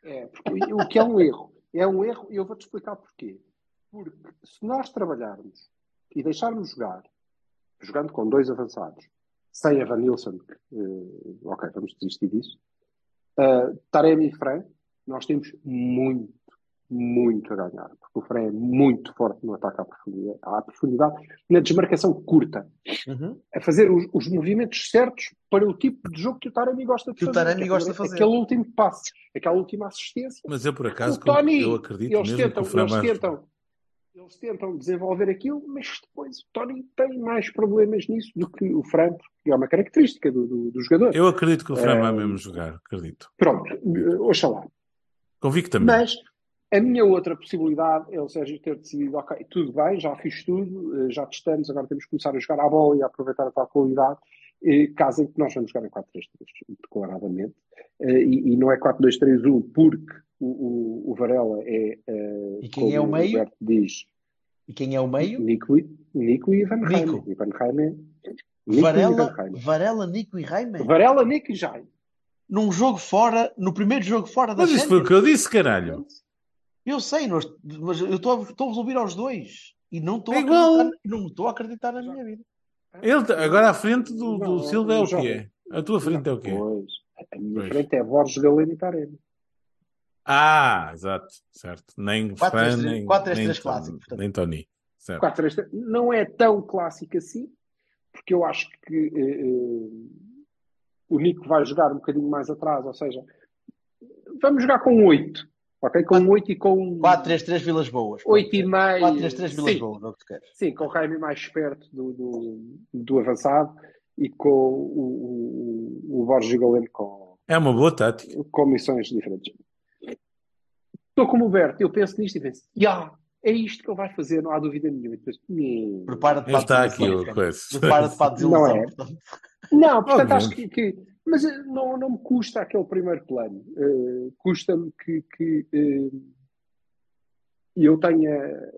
É, porque o que é um erro? É um erro e eu vou-te explicar porquê. Porque se nós trabalharmos e deixarmos jogar, jogando com dois avançados, sem Evan Nilsson, que, eh, ok, vamos desistir disso, uh, Taremi e Fran, nós temos muito, muito a ganhar. Porque o Fran é muito forte no ataque à profundidade, à profundidade na desmarcação curta. Uhum. A fazer os, os movimentos certos para o tipo de jogo que o Taremi gosta de Que o fazer. Taremi que é gosta de fazer. Aquele último passe, aquela última assistência. Mas eu, por acaso, O Tony, eu acredito eles mesmo tentam, que o eles vai- tentam, eles tentam desenvolver aquilo, mas depois o Tony tem mais problemas nisso do que o Fran, porque é uma característica do, do, do jogador. Eu acredito que o Fran É. vai mesmo jogar, acredito. Pronto, eh, oxalá. Convictamente. Mas a minha outra possibilidade é o Sérgio ter decidido, ok, tudo bem, já fiz tudo, eh, já testamos, agora temos que começar a jogar à bola e a aproveitar a tal qualidade, eh, caso em que nós vamos jogar em 4-3-3, declaradamente. Eh, E, e não é 4-2-3-1 porque o, o, o Varela é, E quem é o meio? Roberto diz, E quem é o meio? Nico, e- Nico e Ivan Nico. Reimer. Ivan Reimer. Nico e Ivan Varela. Varela, Nico e Reimer. Varela, Nico e Jaime. Num jogo fora, no primeiro jogo fora da Mas isso foi o que eu disse, caralho. Eu sei, nós- mas eu estou a- a ouvir aos dois. E não estou a É não estou a acreditar na minha vida. Ele, tá- agora à frente do, do Não, Silva é o quê? A tua frente é o quê? Pois. A minha Pois. frente é Borges, Galeno e Taremi. Ah, exato, certo. Nem Quatro, Fran, três, três, nem, quatro, três, nem, três Tony- clássico, portanto. nem Tony. Certo. 4-3-3 não é tão clássico assim, porque eu acho que eh, o Nico vai jogar um bocadinho mais atrás, ou seja, vamos jogar com 8, ok? Com Quatro- 8 e com 4-3-3 Vilas Boas. 8 e meio. 4-3-3 Vilas Sim, Boas, é o que tu queres. sim, com o Jaime mais perto do, do, do avançado e com o, o, o Borges Galeno com, É uma boa tática. com missões diferentes. Estou como o Berto, eu penso nisto e penso, "Ya, é isto que ele vai fazer, não há dúvida nenhuma. Prepara-te Ele para a está aqui, desilusão. coisa. Prepara-te para a desilusão. Não é? Não, portanto, acho Obviamente. que, que- Mas eh, não, não me custa aquele primeiro plano. Eh, Custa-me que, que eh, eu tenha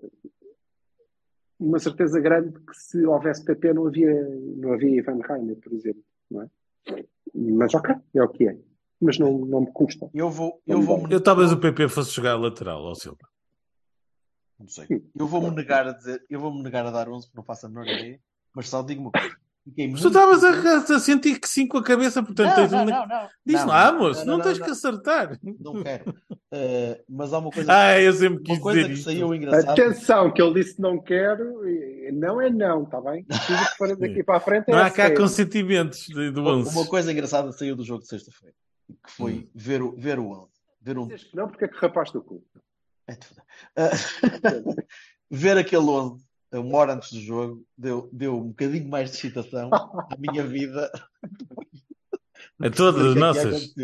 uma certeza grande que se houvesse PP não havia, não havia Ivan Reiner, por exemplo. Não é? Mas ok, é o que é. Mas não, não me custa. Eu vou, eu vou Eu talvez o PP fosse jogar lateral ao Silva. Não sei. Eu vou-me negar a dizer, eu vou-me negar a dar 11 porque não faço a menor ideia, mas só digo uma coisa. Muito tu estavas a, a sentir que sim com a cabeça, portanto Não, tens não, um- não, não. Diz Não, lá, não, moço, não, não, tens não, que acertar. Não quero. Eh, mas há uma coisa, Ah, eu sempre uma quis coisa dizer que isto. saiu engraçada. Atenção, que ele disse não quero, não é não, está bem? Tudo que for <laughs> daqui para a frente é Não há cá sério. consentimentos de- do Uma, 11. uma coisa engraçada saiu do jogo de sexta-feira, que foi Hum. ver o, ver o 11. Ver um, Dizes que Não, porque é que rapaste o cu. É de foder. Ah, <laughs> ver aquele 11 uma hora antes do jogo deu, deu um bocadinho mais de excitação à minha vida. A todas as é ia nossas.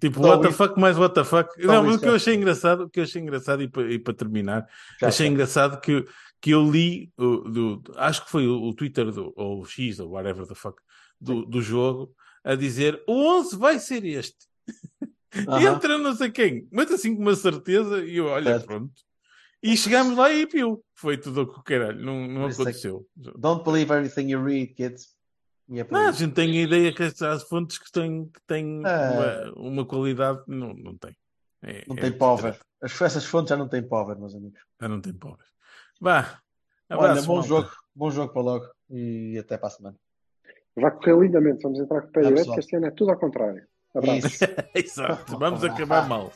Tipo, what the fuck mais what the fuck. Não, mas o que eu já achei engraçado, o que eu achei engraçado, e para, e para terminar, Já achei sei. engraçado que, que eu li, o- do, acho que foi o, o Twitter, do, ou o X, ou whatever the fuck, do, do jogo, a dizer o 11 vai ser este. <laughs> Aham. Entra não sei quem, mas assim com uma certeza, e eu, olha, Certo. pronto. E chegámos lá e piu. Foi tudo o que caralho, não, não é aconteceu. Don't believe everything you read, kids. É por Não, a gente tem a ideia que as- fontes que têm, que têm Ah. uma, uma qualidade, não, não tem. É- Não é tem power. direto. As, essas fontes já não têm power, meus amigos. Já não tem pobres. Vá. Olha, bom malta. jogo. Bom jogo para logo. E até para a semana. Vai correr lindamente, vamos entrar com o pé direito, pessoal. que este ano é tudo ao contrário. Exato. Vamos acabar mal.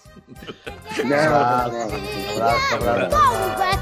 Não, não, não. Abraço, abraço.